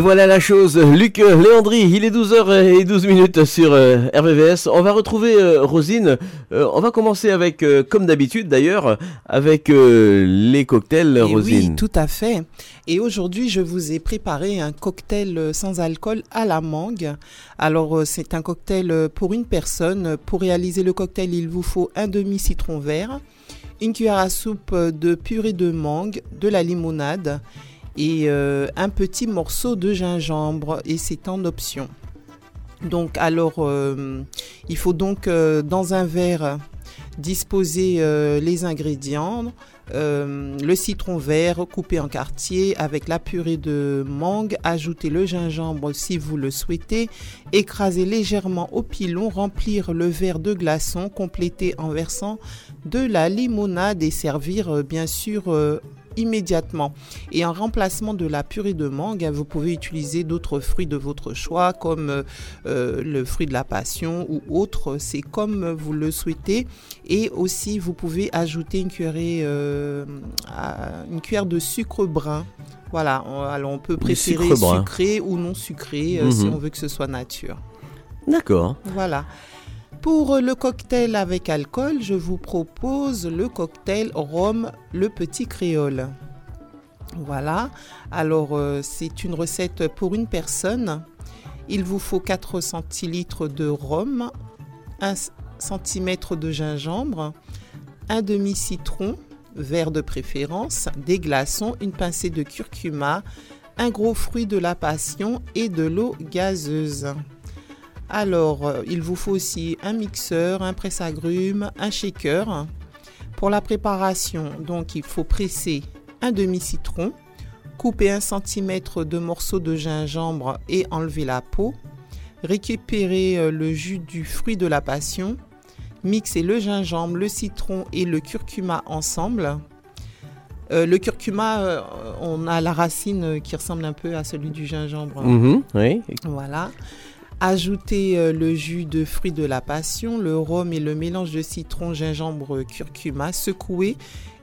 Et voilà la chose, Luc Léandry, il est 12h12 minutes sur euh, RVVS. On va retrouver euh, Rosine. Euh, on va commencer avec, comme d'habitude d'ailleurs, avec les cocktails, Et Rosine. oui, tout à fait. Et aujourd'hui, je vous ai préparé un cocktail sans alcool à la mangue. Alors, c'est un cocktail pour une personne. Pour réaliser le cocktail, il vous faut un demi-citron vert, une cuillère à soupe de purée de mangue, de la limonade et euh, un petit morceau de gingembre. Et c'est en option. Donc, alors, euh, il faut donc euh, dans un verre disposer les ingrédients. Le citron vert coupé en quartier avec la purée de mangue, ajouter le gingembre si vous le souhaitez, écraser légèrement au pilon, remplir le verre de glaçons, compléter en versant de la limonade et servir bien sûr immédiatement. Et en remplacement de la purée de mangue, hein, vous pouvez utiliser d'autres fruits de votre choix comme euh, euh, le fruit de la passion ou autre, c'est comme vous le souhaitez. Et aussi, vous pouvez ajouter une cuillerée, euh, à- une cuillère de sucre brun. Voilà, on- alors on peut préférer brun. sucré ou non sucré euh, si Mhm. on veut que ce soit nature. D'accord. Voilà. Pour le cocktail avec alcool, je vous propose le cocktail rhum le petit créole. Voilà. Alors, euh, c'est une recette pour une personne. Il vous faut 4 centilitres de rhum, 1 cm de gingembre, un demi-citron, vert de préférence, des glaçons, une pincée de curcuma, un gros fruit de la passion et de l'eau gazeuse. Alors, euh, il vous faut aussi un mixeur, un presse-agrumes, un shaker. Pour la préparation, donc, il faut presser un demi-citron, couper un centimètre de morceaux de gingembre et enlever la peau, récupérer euh, le jus du fruit de la passion, mixer le gingembre, le citron et le curcuma ensemble. Euh, le curcuma, euh, on a la racine qui ressemble un peu à celui du gingembre. Mhm, oui. Voilà. Ajouter euh, le jus de fruits de la passion, le rhum et le mélange de citron, gingembre, curcuma, secouer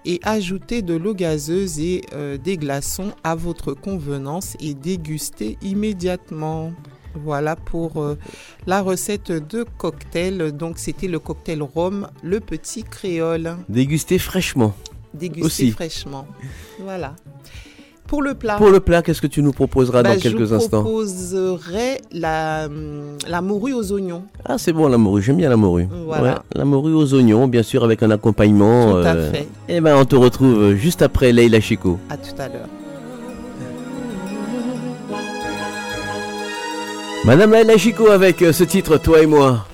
et ajouter de l'eau gazeuse et euh, des glaçons à votre convenance et déguster immédiatement. Voilà pour euh, la recette de cocktail. Donc c'était le cocktail rhum, le petit créole. Déguster fraîchement. Dégusté Aussi. fraîchement. Voilà. Pour le plat. Pour le plat, qu'est-ce que tu nous proposeras Bah, dans quelques je instants proposerai la, la morue aux oignons. Ah, c'est bon la morue, j'aime bien la morue. Voilà. Ouais, la morue aux oignons, bien sûr, avec un accompagnement. Tout à fait. Et ben, on te retrouve juste après Leila Chico. À tout à l'heure. Madame Leila Chico avec euh, ce titre, Toi et moi.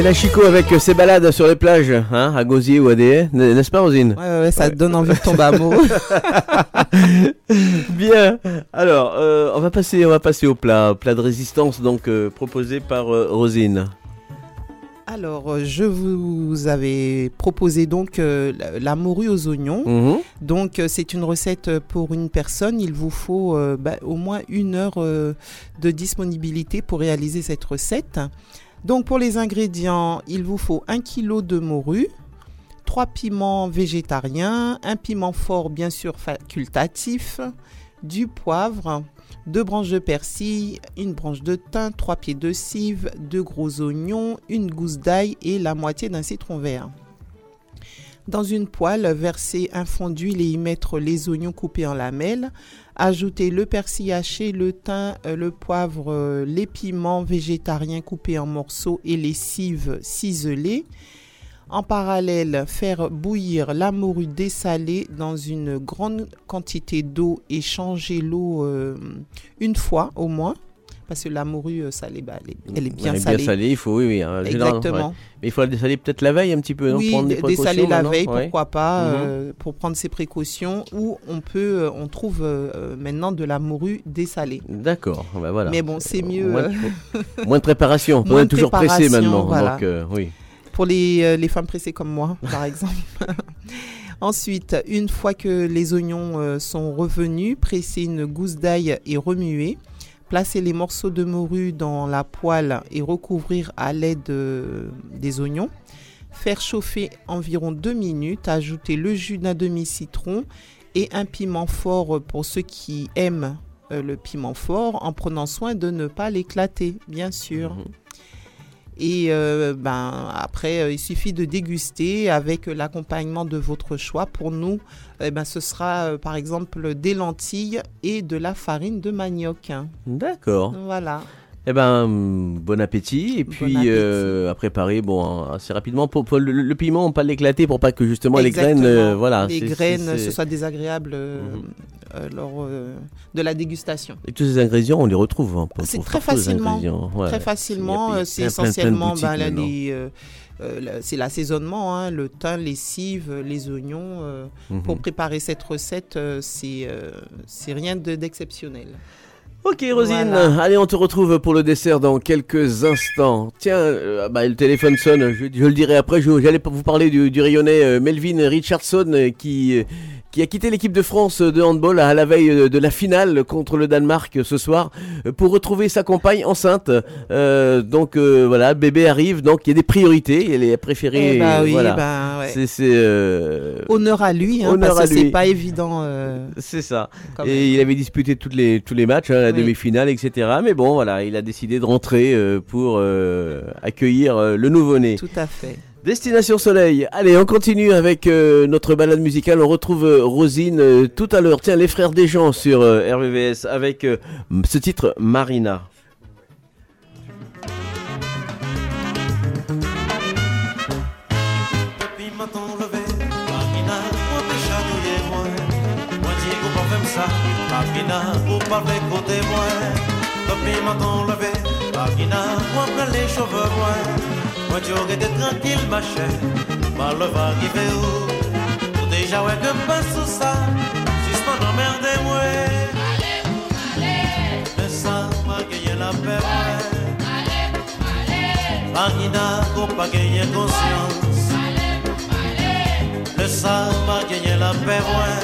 Leila Chico avec ses balades sur les plages, hein, à Gosier ou à Déé, n- n'est-ce pas Rosine? Ouais, ouais, ouais, ça donne envie de tomber amoureux. Bien. Alors, euh, on va passer, on va passer au plat, plat de résistance donc euh, proposé par euh, Rosine. Alors, je vous avais proposé donc euh, la, la morue aux oignons. Mhm. Donc, c'est une recette pour une personne. Il vous faut euh, bah, au moins une heure euh, de disponibilité pour réaliser cette recette. Donc, pour les ingrédients, il vous faut un kilo de morue, trois piments végétariens, un piment fort bien sûr facultatif, du poivre, deux branches de persil, une branche de thym, trois pieds de cive, deux gros oignons, une gousse d'ail et la moitié d'un citron vert. Dans une poêle, versez un fond d'huile et y mettre les oignons coupés en lamelles. Ajoutez le persil haché, le thym, euh, le poivre, euh, les piments végétariens coupés en morceaux et les cives ciselées. En parallèle, faire bouillir la morue dessalée dans une grande quantité d'eau et changer l'eau euh, une fois au moins. Parce que la morue euh, salée, bah, elle, est, elle est bien Elle est salée. bien salée, il faut, oui, oui. hein, Exactement. ouais. Mais il faut la dessaler peut-être la veille un petit peu, non Prendre des dessaler la veille, Ouais. pourquoi pas, Mhm. euh, pour prendre ses précautions. Ou on peut, euh, on trouve euh, maintenant de la morue dessalée. D'accord, bah voilà. Mais bon, c'est mieux. Moins, de- moins de préparation. On moins est toujours pressé maintenant. voilà. Donc, oui. Pour les, les femmes pressées comme moi, par exemple. Ensuite, une fois que les oignons sont revenus, pressez une gousse d'ail et remuez. Placez les morceaux de morue dans la poêle et recouvrir à l'aide euh, des oignons. Faire chauffer environ 2 minutes. Ajouter le jus d'un demi-citron et un piment fort pour ceux qui aiment euh, le piment fort en prenant soin de ne pas l'éclater, bien sûr. Et euh, ben, après, euh, il suffit de déguster avec l'accompagnement de votre choix. Pour nous, eh ben, ce sera euh, par exemple des lentilles et de la farine de manioc. D'accord. Voilà. Eh ben, hum, bon appétit. Et puis, appétit. euh, à préparer bon, assez rapidement. Pour, pour le, le piment, on pas l'éclater pour pas que justement les graines. Euh, voilà. Les graines, ce soit désagréable euh, lors euh, de la dégustation. Et tous ces ingrédients, on les retrouve. hein, on C'est très facilement. Ouais. Très facilement. Euh, C'est plein, plein, plein essentiellement ben, les, euh, euh, la- c'est l'assaisonnement, hein, le thym, les cives, les oignons. euh, Mhm. Pour préparer cette recette, euh, c'est euh, rien de- d'exceptionnel. Ok Rosine, Voilà. allez on te retrouve pour le dessert dans quelques instants. Tiens, euh, bah, le téléphone sonne, je, je le dirai après, j'allais vous parler du, du rayonnais euh, Melvin Richardson euh, qui, qui a quitté l'équipe de France de handball à la veille de la finale contre le Danemark ce soir pour retrouver sa compagne enceinte. Donc voilà, bébé arrive, donc il y a des priorités, elle est préférée. Eh bah oui, voilà. ben, ouais. C'est... c'est, Honneur à lui, hein, honneur parce que à lui. c'est pas évident. C'est ça. Et il avait disputé toutes les, tous les matchs, hein, la Oui. demi-finale, etc. Mais bon, voilà, il a décidé de rentrer euh, pour euh, accueillir euh, le nouveau-né. Tout à fait. Destination Soleil. Allez, on continue avec notre balade musicale. On retrouve Rosine tout à l'heure. Tiens, les frères des gens sur RVVS avec ce titre Marina. Marina, moi prends les cheveux moi. Moi aurais été tranquille ma chère, mal le va arriver où? Ou déjà ouais que pas sous ça, suspend emmerdé moi. Mais ça m'a gagné la paix moi. Marina, qu'on pas gagné conscience. Le sang m'a gagné la paix, ouais.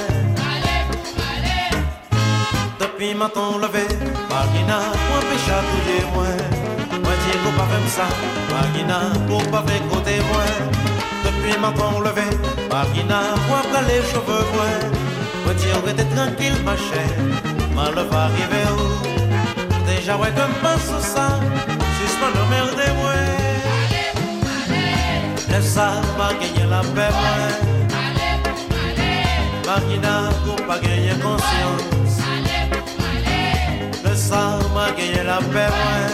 Depuis matin levé, Marina, moi touiller, ouais. Moi qu'on pas faire ça, pour pas faire côté, ouais. Depuis matin levé, Marina, moi prends les cheveux. Moi dis on était tranquille, ma chère. Mal va arriver où? Déjà, ouais, comme pas ça, suspend le merde, ouais. Le sang m'a gagné la paix, ouais. Marina pour pas gagner conscience Le sang m'a gagné la paix ouais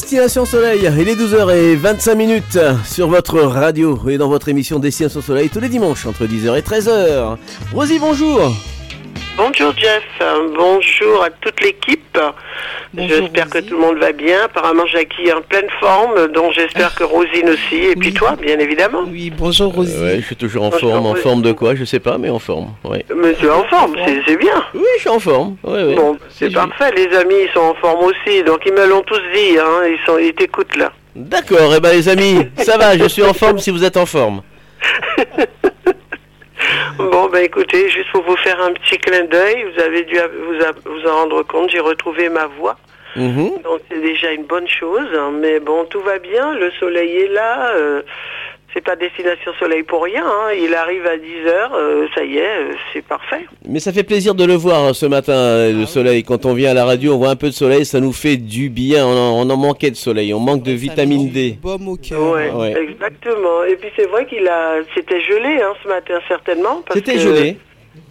Destination Soleil, il est 12h25 minutes sur votre radio et dans votre émission Destination Soleil tous les dimanches entre 10h et 13h. Rosie, bonjour Bonjour Jeff, bonjour à l'équipe. J'espère que tout le monde va bien. Apparemment Jackie est en pleine forme, donc j'espère que Rosine aussi. Et puis toi, bien évidemment. Oui, bonjour Rosie. Ouais, je suis toujours en Bonjour, forme, en forme de quoi? Je sais pas, mais en forme. Ouais. Mais tu es en forme, c'est- bien. Oui, je suis en forme. Ouais, ouais. Bon, c'est parfait. Les amis, ils sont en forme aussi, donc ils me l'ont tous dit. Hein. Ils sont, ils t'écoutent là. D'accord, et ben les amis, ça va, je suis en forme si vous êtes en forme. Ben écoutez, juste pour vous faire un petit clin d'œil, vous avez dû vous, vous en rendre compte, j'ai retrouvé ma voix. Mhm. Donc c'est déjà une bonne chose, hein, mais bon, tout va bien, le soleil est là, euh, c'est pas destination soleil pour rien, hein, il arrive à 10h, ça y est, euh, c'est parfait. Mais ça fait plaisir de le voir hein, ce matin, euh, le soleil. Quand on vient à la radio, on voit un peu de soleil, ça nous fait du bien. On en, on en manquait de soleil, on manque de vitamine D. Baume au cœur. Ouais, Ouais. exactement. Et puis c'est vrai qu'il a, c'était gelé hein, ce matin certainement. parce C'était que gelé.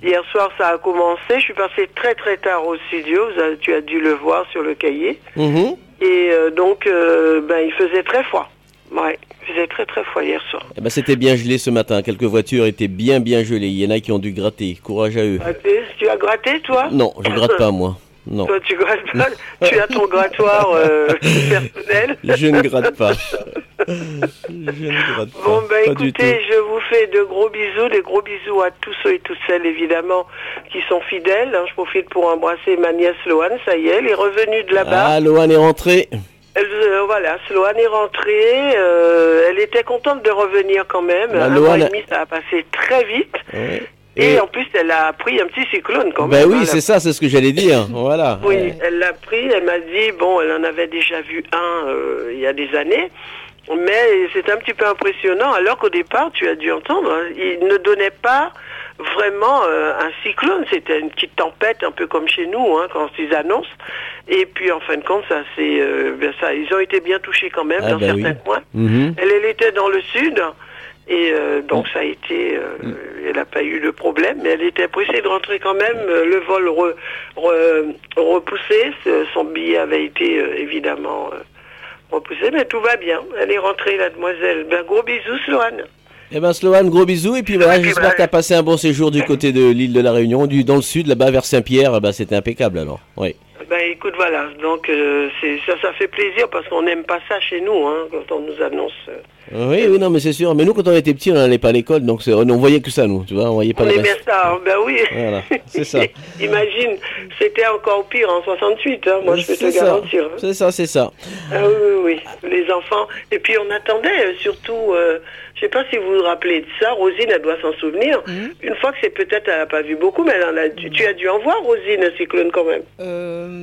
Hier soir ça a commencé, je suis passé très très tard au studio, vous avez- tu as dû le voir sur le cahier. Mhm. Et euh, donc, euh, ben, il faisait très froid. Ouais, il faisait très très froid hier soir. Eh ben, C'était bien gelé ce matin, quelques voitures étaient bien bien gelées. Il y en a qui ont dû gratter, courage à eux. Gratté. Tu as gratté, toi? Non, je gratte pas moi. Non, Toi, tu grattes pas? tu as ton grattoir euh, personnel? je ne gratte pas. Je ne gratte pas. Bon, ben pas écoutez, je vous fais de gros bisous, des gros bisous à tous ceux et toutes celles, évidemment, qui sont fidèles. hein. Je profite pour embrasser ma nièce Loane, ça y est, elle est revenue de là-bas. Ah, Loane est rentrée. Elle, euh, voilà, Sloane est rentrée, euh, elle était contente de revenir quand même. Bah, un mois et demi, ça a passé très vite. Ouais. Et, Et- en plus, elle a pris un petit cyclone quand Ben même. oui, hein, c'est la- ça, c'est ce que j'allais dire. Voilà. Oui, elle l'a pris, elle m'a dit, bon, elle en avait déjà vu un euh, il y a des années, mais c'est un petit peu impressionnant, alors qu'au départ, tu as dû entendre, hein, il ne donnait pas vraiment euh, un cyclone, c'était une petite tempête, un peu comme chez nous, hein, quand ils annoncent, et puis en fin de compte, ça c'est, euh, ben, ça, ils ont été bien touchés quand même Ah, dans bah certains oui. coins. Mhm. Elle, elle était dans le sud, et euh, donc ça a été, euh, elle n'a pas eu de problème, mais elle était pressée de rentrer quand même. Euh, Le vol re- re- repoussé, son billet avait été évidemment repoussé, mais tout va bien. Elle est rentrée, la demoiselle. Ben, gros bisous, Sloane. Eh ben Sloane, gros bisous et puis voilà, j'espère que tu as passé un bon séjour du côté de l'île de la Réunion, du dans le sud, là-bas vers Saint-Pierre, ben, c'était impeccable alors. Oui. Ben écoute, voilà, donc euh, c'est ça, ça fait plaisir parce qu'on n'aime pas ça chez nous, hein, quand on nous annonce. euh, Oui, oui, non, mais c'est sûr. Mais nous, quand on était petits, on n'allait pas à l'école, donc on voyait que ça, nous, tu vois, on voyait pas on le aimait reste. ça, hein, ben oui. Voilà, c'est ça. Imagine, c'était encore pire en 68, hein, moi je peux te ça. garantir. hein. C'est ça, c'est ça. Ah oui, oui, oui, les enfants. Et puis on attendait euh, surtout, euh, je sais pas si vous vous rappelez de ça, Rosine, elle doit s'en souvenir. Une fois que c'est peut-être, elle n'a pas vu beaucoup, mais elle en a, tu, tu as dû en voir, Rosine, un cyclone quand même. Euh,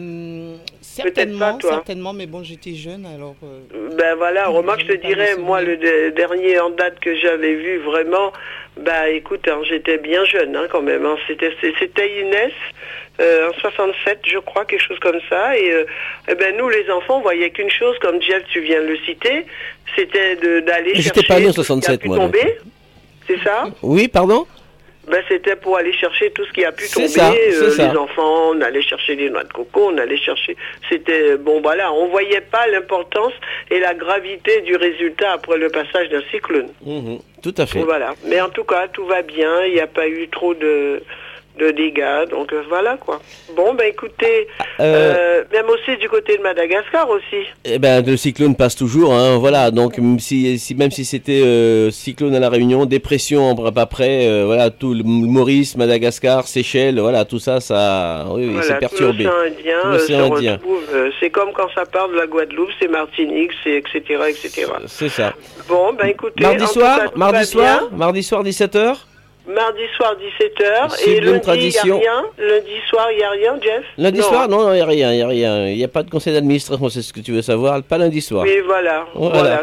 Certainement, toi. certainement, mais bon, j'étais jeune, alors... euh, Ben voilà, remarque, je te dirais, moi, le de- dernier en date que j'avais vu, vraiment, bah écoute, hein, j'étais bien jeune hein, quand même. hein. C'était Inès, euh, en 67, je crois, quelque chose comme ça. Et euh, eh ben nous, les enfants, on voyait qu'une chose, comme Jeff, tu viens de le citer, c'était d'aller chercher j'étais pas né en tout ce qui a 67, pu moi. C'est ça? Oui, pardon? Ben, c'était pour aller chercher tout ce qui a pu tomber. ça, euh, ça. Les enfants, on allait chercher des noix de coco, on allait chercher. C'était bon, voilà, on voyait pas l'importance et la gravité du résultat après le passage d'un cyclone. Mhm, Tout à fait. Voilà. Mais en tout cas, tout va bien. Il n'y a pas eu trop de, de dégâts. Donc euh, voilà quoi. Bon, ben écoutez, Euh, euh, même aussi du côté de Madagascar aussi. Eh ben, le cyclone passe toujours, hein, voilà. Donc, même si, si- même si c'était cyclone à la Réunion, dépression après, voilà, tout le Maurice, Madagascar, Seychelles, voilà, tout ça, ça, oui, Voilà, c'est perturbé. l'océan Indien, c'est comme quand ça part de la Guadeloupe, c'est Martinique, c'est etc. etc. C'est ça. Bon, ben écoutez. Mardi soir, cas, mardi soir, mardi soir 17h. Mardi soir 17h et lundi tradition. il n'y a rien. Lundi soir il n'y a rien, Jeff Lundi Non. soir, non, il n'y a rien, il n'y a rien. Il n'y a pas de conseil d'administration, c'est ce que tu veux savoir. Pas lundi soir. Oui, voilà. Voilà. voilà.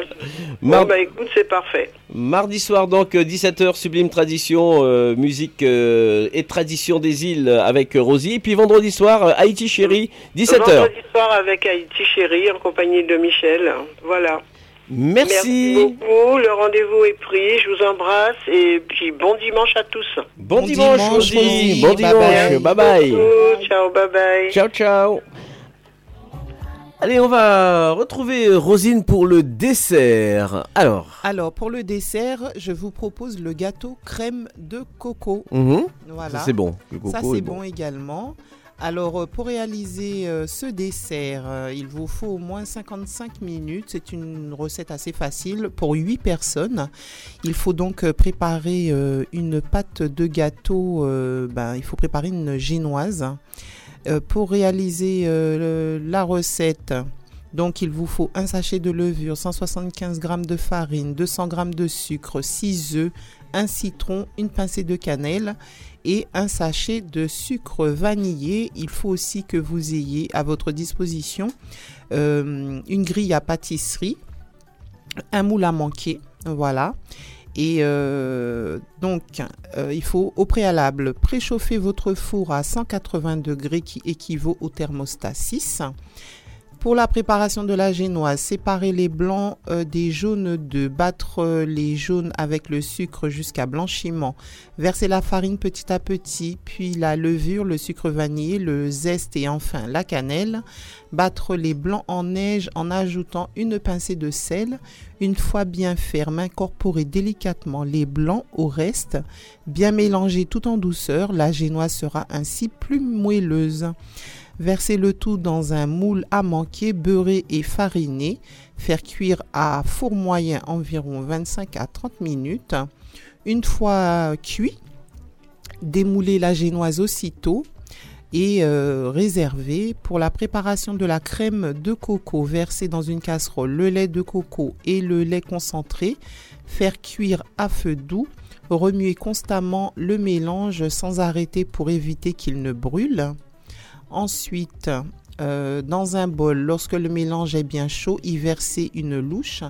Mar- Bon, ben écoute, c'est parfait. Mardi soir, donc, 17h, Sublime Tradition, euh, musique euh, et tradition des îles euh, avec euh, Rosie. Et puis vendredi soir, euh, Haïti Chérie, 17h. Vendredi soir avec Haïti Chérie en compagnie de Michel. Voilà. Merci. beaucoup. Le rendez-vous est pris. Je vous embrasse et puis bon dimanche à tous. Bon, dimanche, Rosie. Bon dimanche. Bye bye. Beaucoup. Ciao, bye bye. Ciao, ciao. Allez, on va retrouver Rosine pour le dessert. Alors. Alors, pour le dessert, je vous propose le gâteau crème de coco. Mhm. Voilà. Ça, c'est bon. Le coco Ça, est c'est bon. bon. également. Alors, euh, pour réaliser euh, ce dessert, euh, il vous faut au moins 55 minutes. C'est une recette assez facile pour 8 personnes. Il faut donc préparer une pâte de gâteau. ben, il faut préparer une génoise. Pour réaliser la recette, donc il vous faut un sachet de levure, 175 g de farine, 200 g de sucre, 6 œufs, un citron, une pincée de cannelle et un sachet de sucre vanillé. Il faut aussi que vous ayez à votre disposition euh, une grille à pâtisserie, un moule à manquer, voilà. Et euh, donc, euh, il faut au préalable préchauffer votre four à 180 degrés qui équivaut au thermostat 6. Pour la préparation de la génoise, séparer les blancs euh, des jaunes d'œufs, battre euh, les jaunes avec le sucre jusqu'à blanchiment, verser la farine petit à petit, puis la levure, le sucre vanillé, le zeste et enfin la cannelle. Battre les blancs en neige en ajoutant une pincée de sel. Une fois bien ferme, incorporer délicatement les blancs au reste. Bien mélanger tout en douceur, la génoise sera ainsi plus moelleuse. Verser le tout dans un moule à manquer, beurré et fariné. Faire cuire à four moyen environ 25 à 30 minutes. Une fois cuit, démouler la génoise aussitôt et euh, réserver pour la préparation de la crème de coco. Verser dans une casserole le lait de coco et le lait concentré. Faire cuire à feu doux. Remuer constamment le mélange sans arrêter pour éviter qu'il ne brûle. Ensuite, euh, dans un bol, lorsque le mélange est bien chaud, y verser une louche.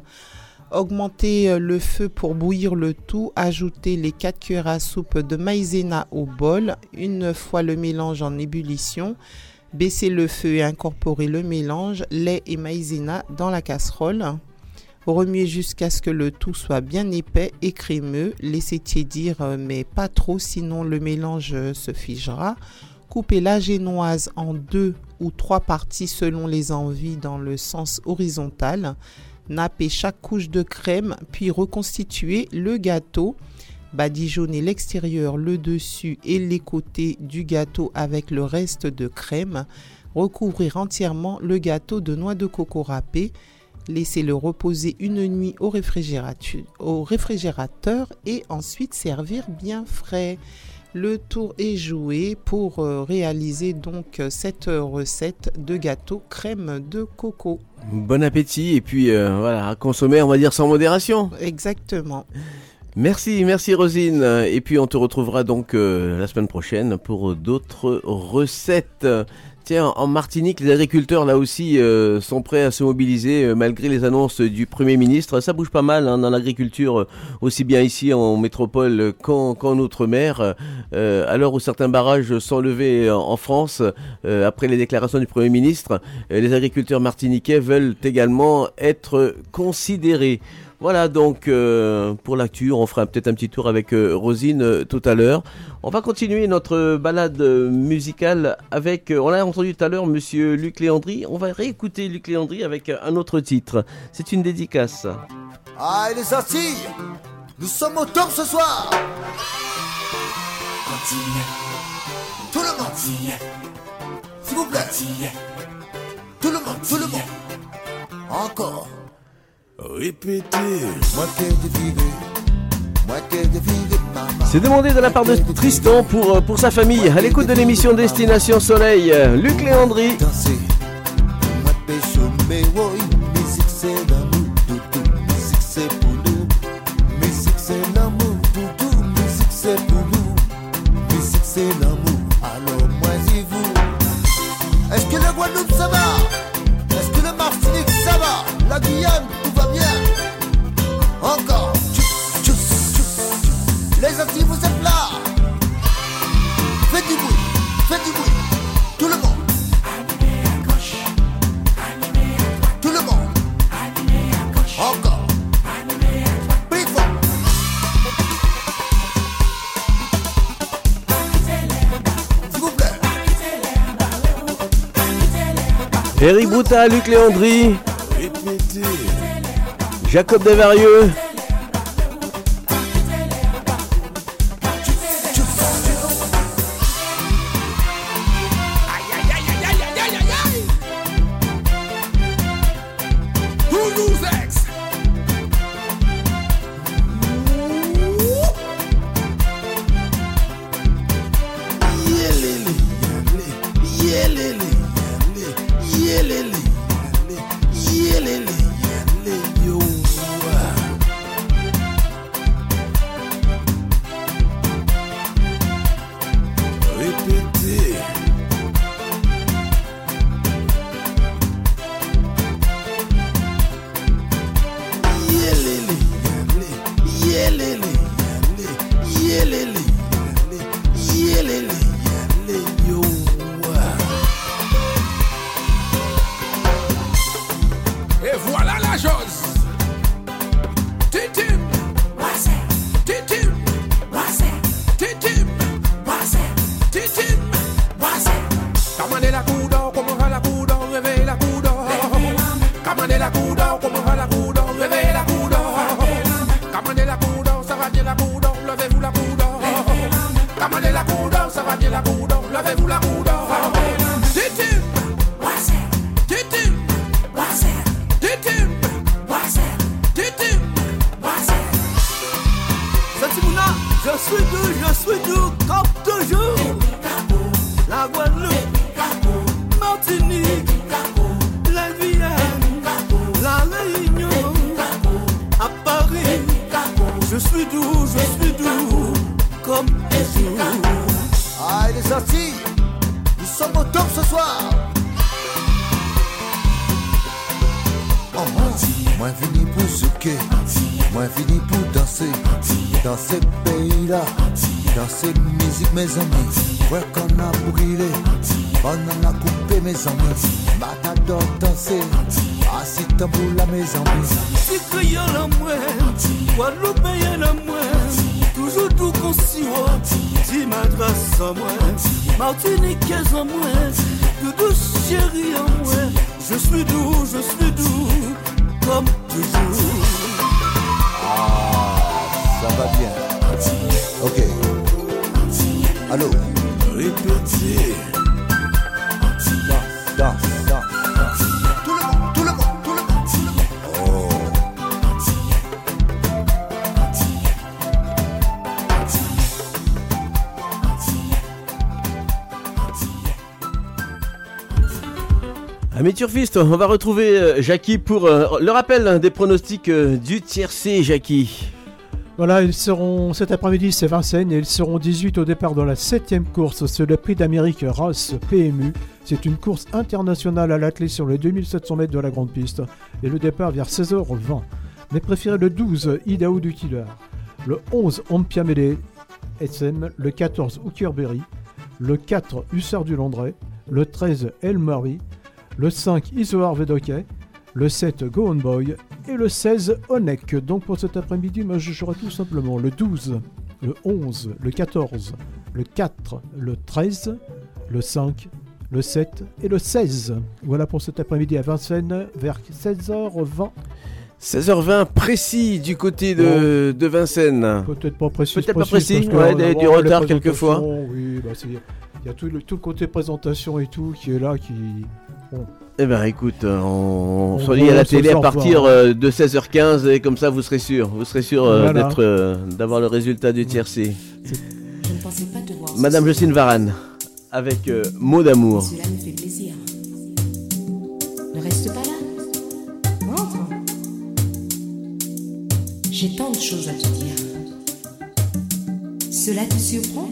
Augmenter euh, le feu pour bouillir le tout. Ajouter les 4 cuillères à soupe de maïzena au bol. Une fois le mélange en ébullition, baisser le feu et incorporer le mélange, lait et maïzena dans la casserole. Remuer jusqu'à ce que le tout soit bien épais et crémeux. Laisser tiédir, euh, mais pas trop, sinon le mélange se figera. Couper la génoise en deux ou trois parties selon les envies dans le sens horizontal. Napper chaque couche de crème, puis reconstituer le gâteau. Badigeonner l'extérieur, le dessus et les côtés du gâteau avec le reste de crème. Recouvrir entièrement le gâteau de noix de coco râpée. Laisser-le reposer une nuit au réfrigérateur et ensuite servir bien frais. Le tour est joué pour euh, réaliser donc euh, cette recette de gâteau crème de coco. Bon appétit et puis euh, voilà, à consommer, on va dire sans modération. Exactement. Merci, merci Rosine. Et puis on te retrouvera donc euh, la semaine prochaine pour d'autres recettes. Tiens, en Martinique, les agriculteurs là aussi euh, sont prêts à se mobiliser euh, malgré les annonces du Premier ministre. Ça bouge pas mal hein, dans l'agriculture, euh, aussi bien ici en métropole qu'en outre-mer. Euh, à l'heure où certains barrages sont levés en, France, après les déclarations du Premier ministre, les agriculteurs martiniquais veulent également être considérés. Voilà donc euh, pour l'actu, on fera peut-être un petit tour avec euh, Rosine euh, tout à l'heure. On va continuer notre balade musicale avec, euh, on l'a entendu tout à l'heure, Monsieur Luc Léandry. On va réécouter Luc Léandry avec euh, un autre titre. C'est une dédicace. Ah, il est sorti. Nous sommes au top ce soir. Tout le monde. S'il vous plaît. Tout le monde, tout le monde. Encore Répétez. Moi que de vivre Moi que de vivre maman C'est demandé de la part de Tristan pour, euh, pour sa famille, à l'écoute de l'émission Destination Soleil. Euh, Luc Léandry. Est-ce que la Guadeloupe ça va? Est-ce que le Martinique ça va? La Guyane Encore Tchous, tchous, tchous. Les Antilles vous êtes là Faites du bruit Faites du bruit Tout le monde Tout le monde. Encore. S'il vous plaît. Eric Brouta, Luc Léandry. Jacob Desvarieux. Amis turfistes, on va retrouver euh, Jackie pour euh, le rappel hein, des pronostics euh, du tiercé, Jackie. Voilà, ils seront cet après-midi, c'est Vincennes, et ils seront 18 au départ dans la 7 course. C'est le prix d'Amérique Race PMU. C'est une course internationale à l'athlée sur les 2700 mètres de la grande piste. Et le départ vers 16h20. Mais préférez le 12, Idaho du Killer. Le 11, Ompiamele SM. Le 14, Hookerberry. Le 4, Hussard du Landré. Le 13, El Murray. Le 5, Isoar Vedoke. Le 7, Go On Boy. Et le 16, Onek. Donc pour cet après-midi, moi je jouerai tout simplement le 12, le 11, le 14, le 4, le 13, le 5, le 7 et le 16. Voilà pour cet après-midi à Vincennes vers 16h20. 16h20 précis du côté de, de Vincennes. Peut-être pas précis. Peut-être pas précis, ouais, euh, des- du retard quelquefois. Oui, bah, il y a tout le, tout le côté présentation et tout qui est là, qui... Eh ben écoute, euh, on, On se relie à la télé à partir euh, de 16h15 et comme ça vous serez sûr, vous serez sûr euh, Voilà. d'être, euh, d'avoir le résultat du tiercé. Je ne pensais pas te voir. Madame. Jocelyne Varane, avec euh, mot d'amour. Cela me fait plaisir. Ne reste pas là. Entre. J'ai tant de choses à te dire. Cela te surprend?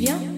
Viens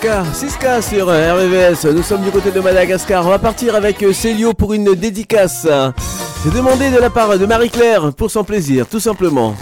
6K, sur RVVS. Nous sommes du côté de Madagascar. On va partir avec euh, Célio pour une dédicace. C'est demandé de la part de Marie-Claire pour son plaisir, tout simplement.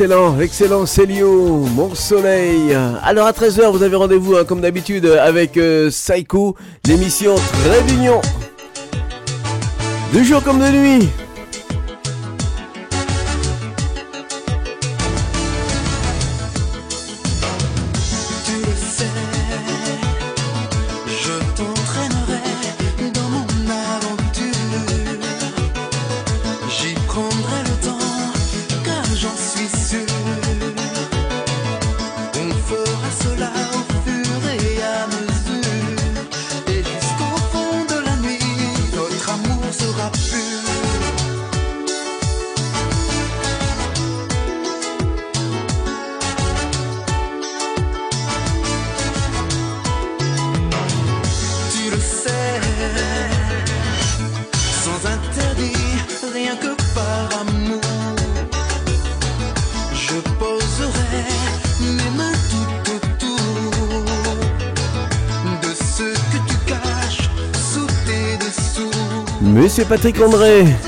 Excellent, excellent Célio, mon soleil. Alors à 13h, vous avez rendez-vous hein, comme d'habitude avec euh, l'émission Très d'union. De jour comme de nuit. Patrick André.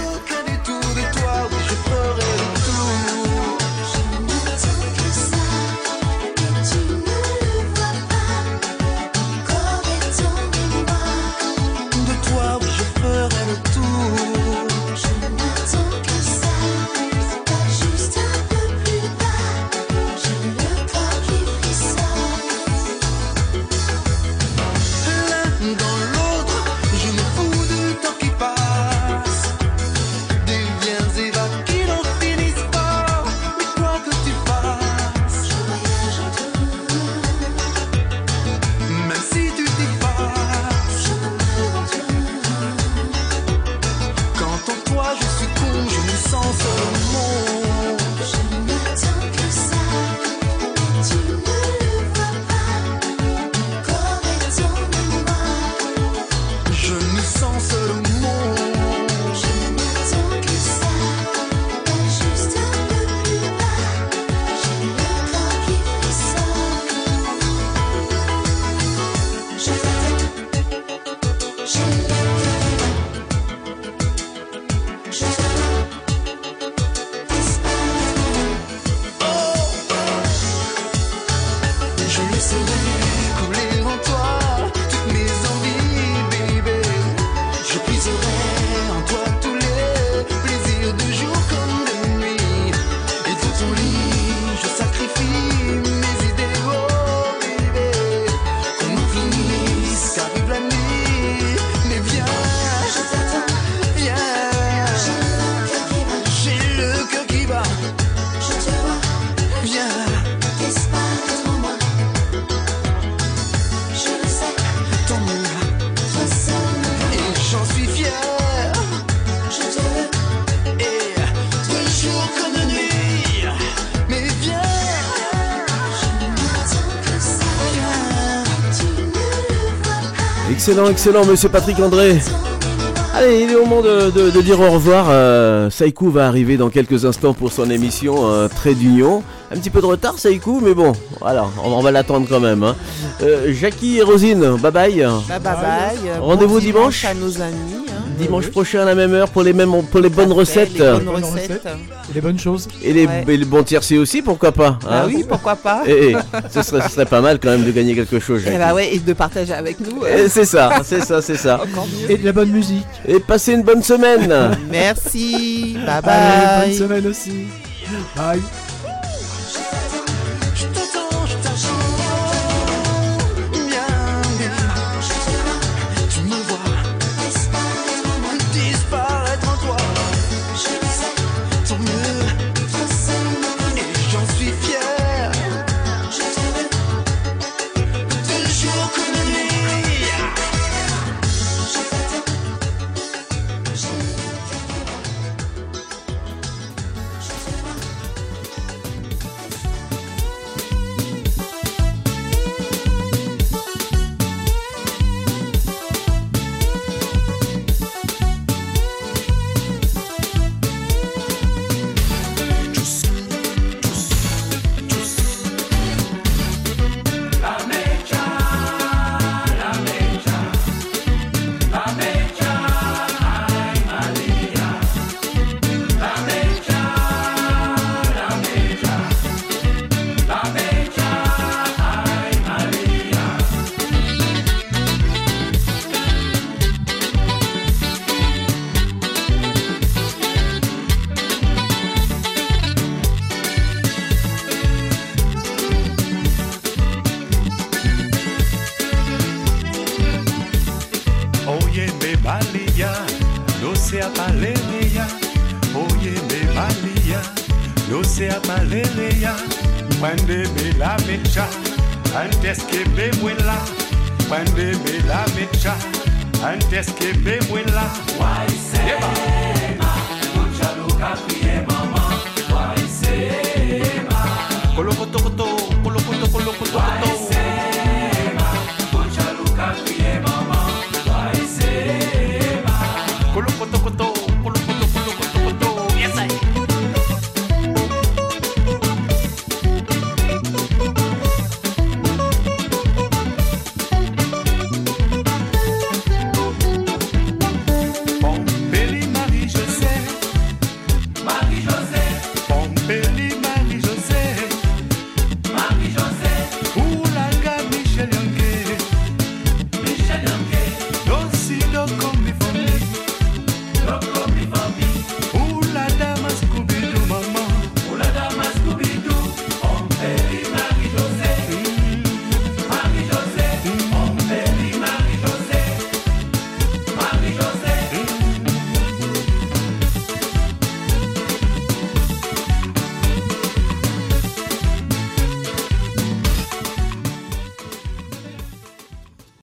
Excellent, excellent, monsieur Patrick André. Allez, il est au moment de, de- de dire au revoir. Euh, Saïkou va arriver dans quelques instants pour son émission euh, Trait d'Union. Un petit peu de retard, Saïkou, mais bon, voilà, on, on va l'attendre quand même. hein. Euh, Jackie et Rosine, bye bye. Bye bye bye. Rendez-vous Bon dimanche. à nos amis. hein. Dimanche prochain à la même heure pour les, mêmes, pour les bonnes recettes. Les bonnes recettes. Et les bonnes choses. Et les, Ouais. et les bons tiercés aussi, pourquoi pas hein oui, pourquoi pas. Eh, eh, ce, serait, ce serait pas mal quand même de gagner quelque chose. Eh Jackie. bah ouais, et de partager avec nous. Eh, c'est ça, c'est ça, c'est ça. Et de la bonne musique. Et passez une bonne semaine. Merci. Bye bye. Allez, bonne semaine aussi. Bye.